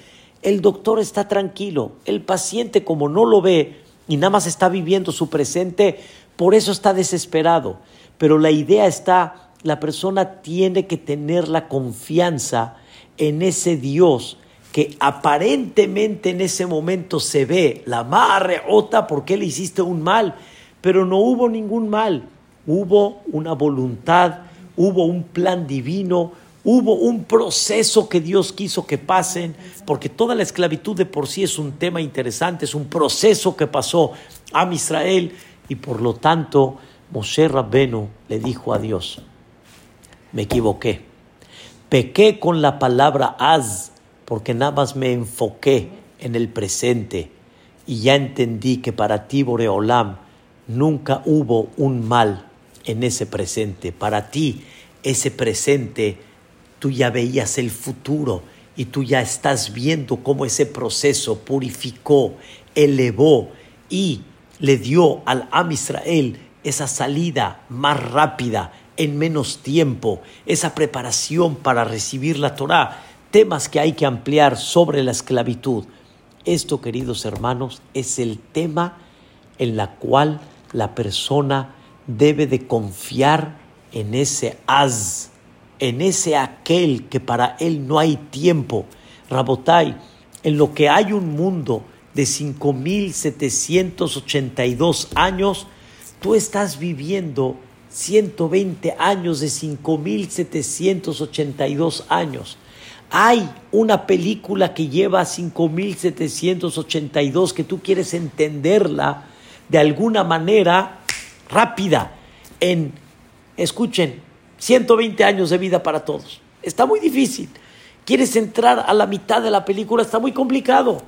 El doctor está tranquilo, el paciente como no lo ve y nada más está viviendo su presente, por eso está desesperado. Pero la idea está la persona tiene que tener la confianza en ese Dios que aparentemente en ese momento se ve la madre ota porque le hiciste un mal, pero no hubo ningún mal, hubo una voluntad, hubo un plan divino, hubo un proceso que Dios quiso que pasen, porque toda la esclavitud de por sí es un tema interesante, es un proceso que pasó a Israel y por lo tanto Moshe Rabbenu le dijo a Dios, me equivoqué. Pequé con la palabra haz porque nada más me enfoqué en el presente y ya entendí que para ti, Boreolam, nunca hubo un mal en ese presente. Para ti, ese presente, tú ya veías el futuro y tú ya estás viendo cómo ese proceso purificó, elevó y le dio al Am Israel esa salida más rápida, en menos tiempo, esa preparación para recibir la Torah, temas que hay que ampliar sobre la esclavitud. Esto, queridos hermanos, es el tema en la cual la persona debe de confiar en ese az, en ese aquel que para él no hay tiempo. Rabotai, en lo que hay un mundo de 5.782 años, tú estás viviendo 120 años de 5.782 años. Hay una película que lleva 5.782 que tú quieres entenderla de alguna manera rápida en, escuchen, 120 años de vida para todos. Está muy difícil. Quieres entrar a la mitad de la película, está muy complicado.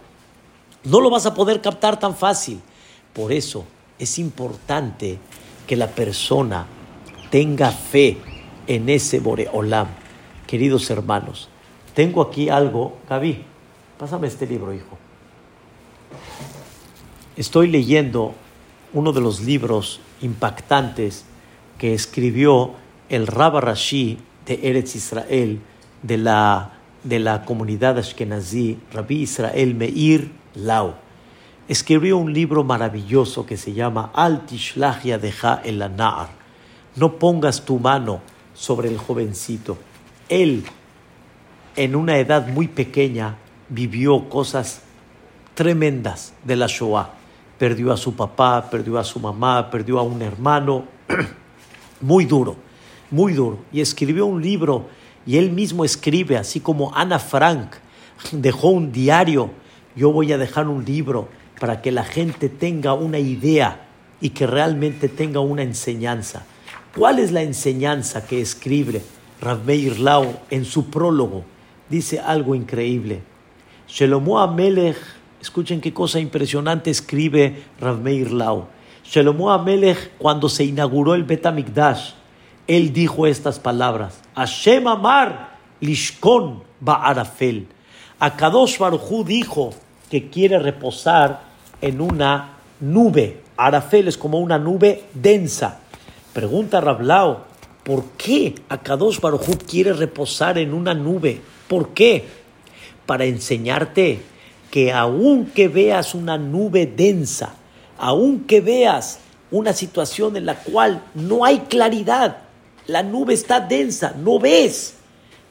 No lo vas a poder captar tan fácil. Por eso es importante que la persona tenga fe en ese Boreolam. Queridos hermanos, tengo aquí algo. Gaby, pásame este libro, hijo. Estoy leyendo uno de los libros impactantes que escribió el Rabba Rashi de Eretz Israel, de la, de la comunidad ashkenazí, Rabbi Israel Meir Lau. Escribió un libro maravilloso que se llama Al Tishlach Yadeja el Anar no pongas tu mano sobre el jovencito. Él, en una edad muy pequeña, vivió cosas tremendas de la Shoah. Perdió a su papá, perdió a su mamá, perdió a un hermano. (clears throat) muy duro, muy duro. Y escribió un libro y él mismo escribe, así como Ana Frank dejó un diario. Yo voy a dejar un libro para que la gente tenga una idea y que realmente tenga una enseñanza. ¿Cuál es la enseñanza que escribe Rav Meir Lau en su prólogo? Dice algo increíble. Shelomo Amelech, escuchen qué cosa impresionante escribe Rav Meir Lau. Amelech, cuando se inauguró el Betamikdash, él dijo estas palabras: Hashem Amar Lishkon Ba'arafel. Akadosh Baruchu dijo que quiere reposar en una nube. Arafel es como una nube densa. Pregunta Rablao, ¿por qué Akadosh Barujú quiere reposar en una nube? ¿Por qué? Para enseñarte que aunque veas una nube densa, aunque veas una situación en la cual no hay claridad, la nube está densa, no ves.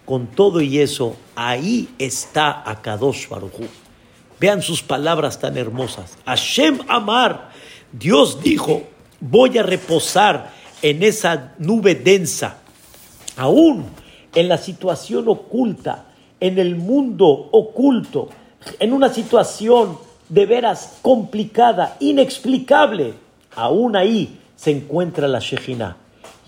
Con todo y eso, ahí está Akadosh Barujú. Vean sus palabras tan hermosas. Hashem Amar, Dios dijo, voy a reposar en esa nube densa, aún en la situación oculta, en el mundo oculto, en una situación de veras complicada, inexplicable, aún ahí se encuentra la Shejina.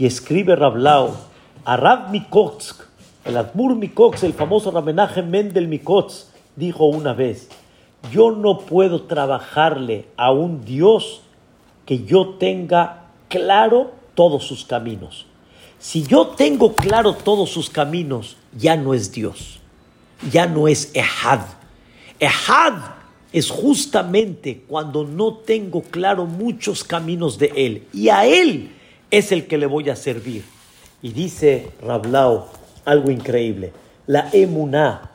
Y escribe Rablao a Rab Mikotsk, el Admur Mikotsk, el famoso ramenaje Mendel Mikotsk, dijo una vez, yo no puedo trabajarle a un Dios que yo tenga claro todos sus caminos. Si yo tengo claro todos sus caminos, ya no es Dios, ya no es Ehad. Ehad es justamente cuando no tengo claro muchos caminos de Él. Y a Él es el que le voy a servir. Y dice Rablao algo increíble. La emuná,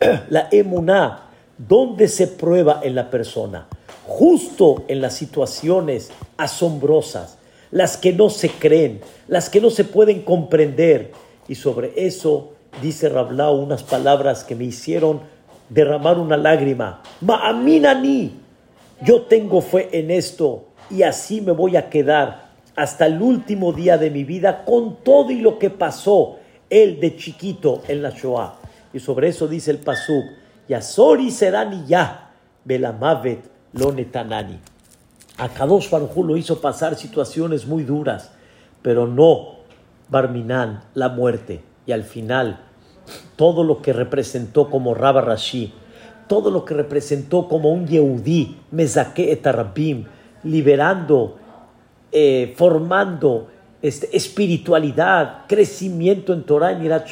(clears throat) la emuná, ¿dónde se prueba en la persona? Justo en las situaciones asombrosas, las que no se creen, las que no se pueden comprender. Y sobre eso dice Rablao unas palabras que me hicieron derramar una lágrima. Ma'aminani, yo tengo fe en esto y así me voy a quedar hasta el último día de mi vida con todo y lo que pasó él de chiquito en la Shoah. Y sobre eso dice el Pasuk, Yasori serani ya, Belamavet lo netanani. A Kadosh lo hizo pasar situaciones muy duras, pero no Barminan, la muerte. Y al final todo lo que representó como Rabba Rashi, todo lo que representó como un Yehudí, Mezake etarabim, liberando, eh, formando este, espiritualidad, crecimiento en Torah y Irat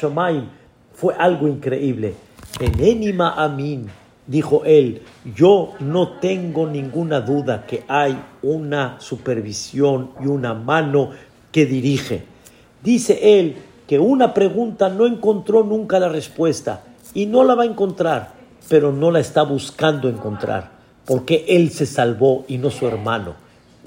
fue algo increíble. En Enima Amin, dijo él, yo no tengo ninguna duda que hay una supervisión y una mano que dirige. Dice él, que una pregunta no encontró nunca la respuesta y no la va a encontrar, pero no la está buscando encontrar, porque él se salvó y no su hermano,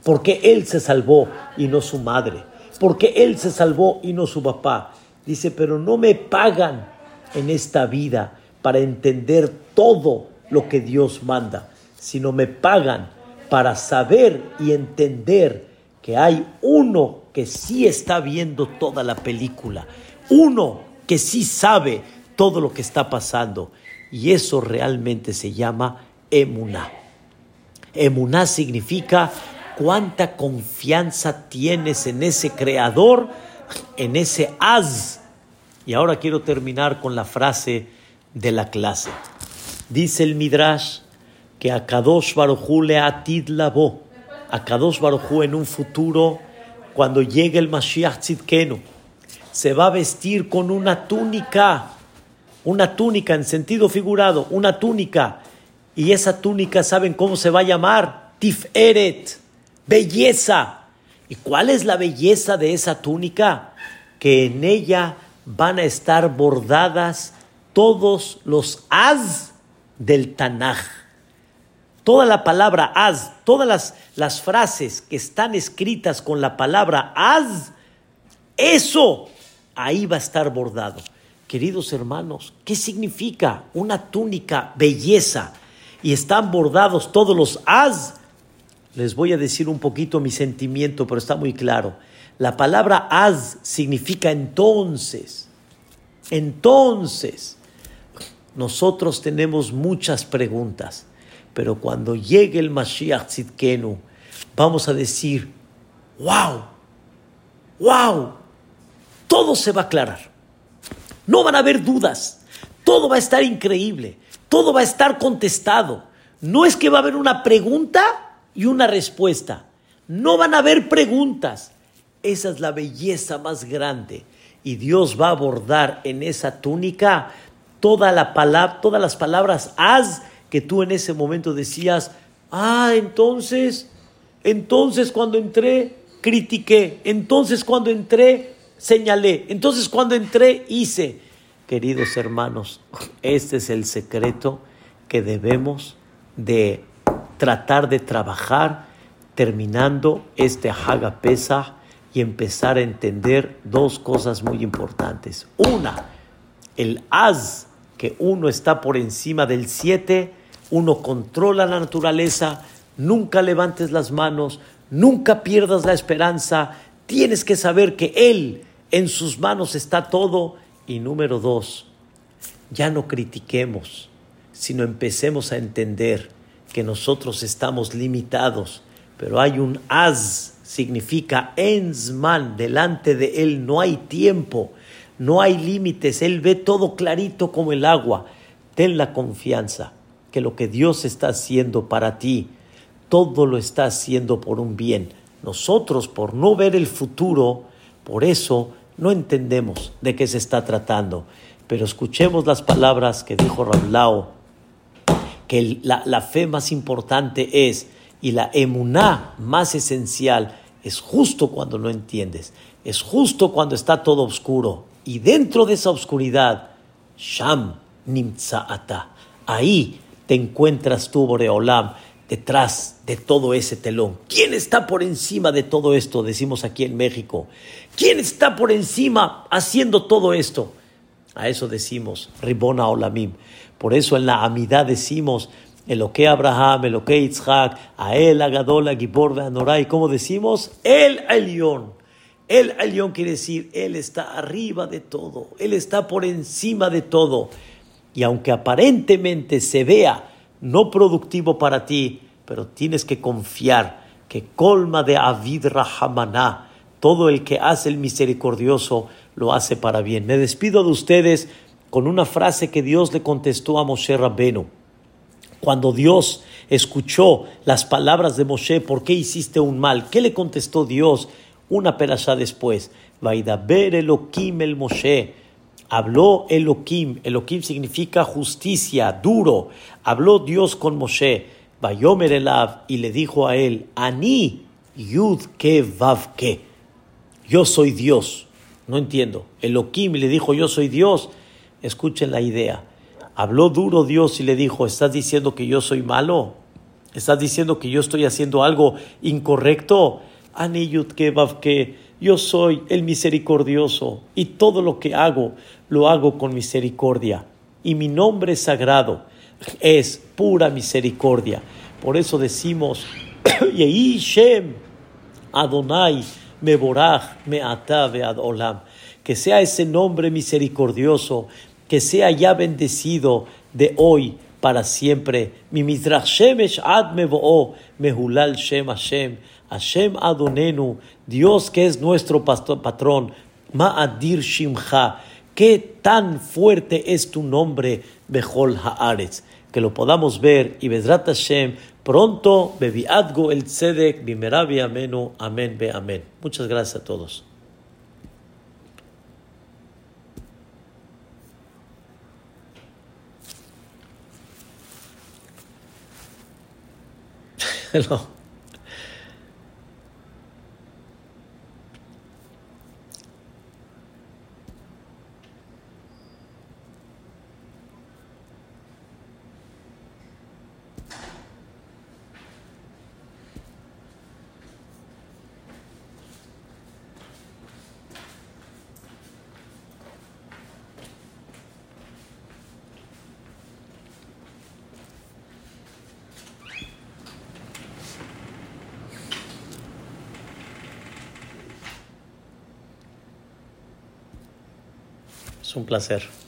porque él se salvó y no su madre, porque él se salvó y no su papá. Dice, pero no me pagan en esta vida para entender todo lo que Dios manda, sino me pagan para saber y entender que hay uno que sí está viendo toda la película, uno que sí sabe todo lo que está pasando. Y eso realmente se llama emuná. Emuná significa cuánta confianza tienes en ese creador, en ese az. Y ahora quiero terminar con la frase de la clase. Dice el Midrash que a Kadosh Barujú le atid labo. A Kadosh Barujú en un futuro cuando llegue el Mashiach Tzidkenu, se va a vestir con una túnica, una túnica en sentido figurado, una túnica. Y esa túnica, ¿saben cómo se va a llamar? Tiferet, belleza. ¿Y cuál es la belleza de esa túnica? Que en ella van a estar bordadas todos los az del Tanaj toda la palabra az, todas las, las, frases que están escritas con la palabra az, eso ahí va a estar bordado. Queridos hermanos, ¿qué significa una túnica belleza y están bordados todos los az? Les voy a decir un poquito mi sentimiento, pero está muy claro. La palabra az significa entonces. Entonces, nosotros tenemos muchas preguntas. Pero cuando llegue el Mashiach Tzidkenu, vamos a decir, wow, wow, todo se va a aclarar. No van a haber dudas. Todo va a estar increíble. Todo va a estar contestado. No es que va a haber una pregunta y una respuesta. No van a haber preguntas. Esa es la belleza más grande. Y Dios va a abordar en esa túnica toda la palabra, todas las palabras haz que tú en ese momento decías, ah, entonces, entonces cuando entré, critiqué, entonces cuando entré, señalé, entonces cuando entré, hice. Queridos hermanos, este es el secreto que debemos de tratar de trabajar terminando este Haga Pesa y empezar a entender dos cosas muy importantes. Una, el Az, que uno está por encima del siete, uno controla la naturaleza, nunca levantes las manos, nunca pierdas la esperanza, tienes que saber que Él, en sus manos está todo Y número dos, ya no critiquemos, sino empecemos a entender que nosotros estamos limitados, pero hay un az, significa ensman, delante de él no hay tiempo, no hay límites, él ve todo clarito como el agua. Ten la confianza que lo que Dios está haciendo para ti, todo lo está haciendo por un bien. Nosotros, por no ver el futuro, por eso no entendemos de qué se está tratando. Pero escuchemos las palabras que dijo Rablao, la, fe más importante es, y la emuná más esencial, es justo cuando no entiendes, es justo cuando está todo oscuro. Y dentro de esa oscuridad, Sham Nimtsaata, ahí te encuentras tú, Boreolam, detrás de todo ese telón. ¿Quién está por encima de todo esto? Decimos aquí en México. ¿Quién está por encima haciendo todo esto? A eso decimos, Ribona Olamim. Por eso en la amidad decimos, que Abraham, que Yitzhak, a él, Agadola, Gibor, Anoray. ¿Cómo decimos? El Elión. El Elión quiere decir, Él está arriba de todo, Él está por encima de todo. Y aunque aparentemente se vea no productivo para ti, pero tienes que confiar que colma de Avid Rahamaná, todo el que hace el misericordioso lo hace para bien. Me despido de ustedes con una frase que Dios le contestó a Moshe Rabbenu. Cuando Dios escuchó las palabras de Moshe, ¿por qué hiciste un mal? ¿Qué le contestó Dios una perashá después? Vaidaber Elohim el Moshe. Habló Elohim. Elohim significa justicia, duro. Habló Dios con Moshe. Vayomer Elav y le dijo a él, Ani Yud Ke Ke. Yo soy Dios. No entiendo. Elohim le dijo, yo soy Dios. Escuchen la idea. Habló duro Dios y le dijo, ¿estás diciendo que yo soy malo? ¿Estás diciendo que yo estoy haciendo algo incorrecto? Ke yo soy el misericordioso y todo lo que hago lo hago con misericordia. Y mi nombre sagrado es pura misericordia. Por eso decimos, (coughs) Yehi Shem Adonai Meborach Me'atav Olam. Que sea ese nombre misericordioso, que sea ya bendecido de hoy para siempre. Mi Mizrach Shemesh Ad Mehulal Shem Hashem. Hashem Adonenu, Dios que es nuestro patrón, Ma'adir Shimcha, qué tan fuerte es tu nombre, Bechol Haaretz, que lo podamos ver y Bezrat Hashem pronto, Bebiadgo el Tzedek, Bimerabi Amenu, Amén, Be Amén. Muchas gracias a todos. (laughs) Hello. Es un placer.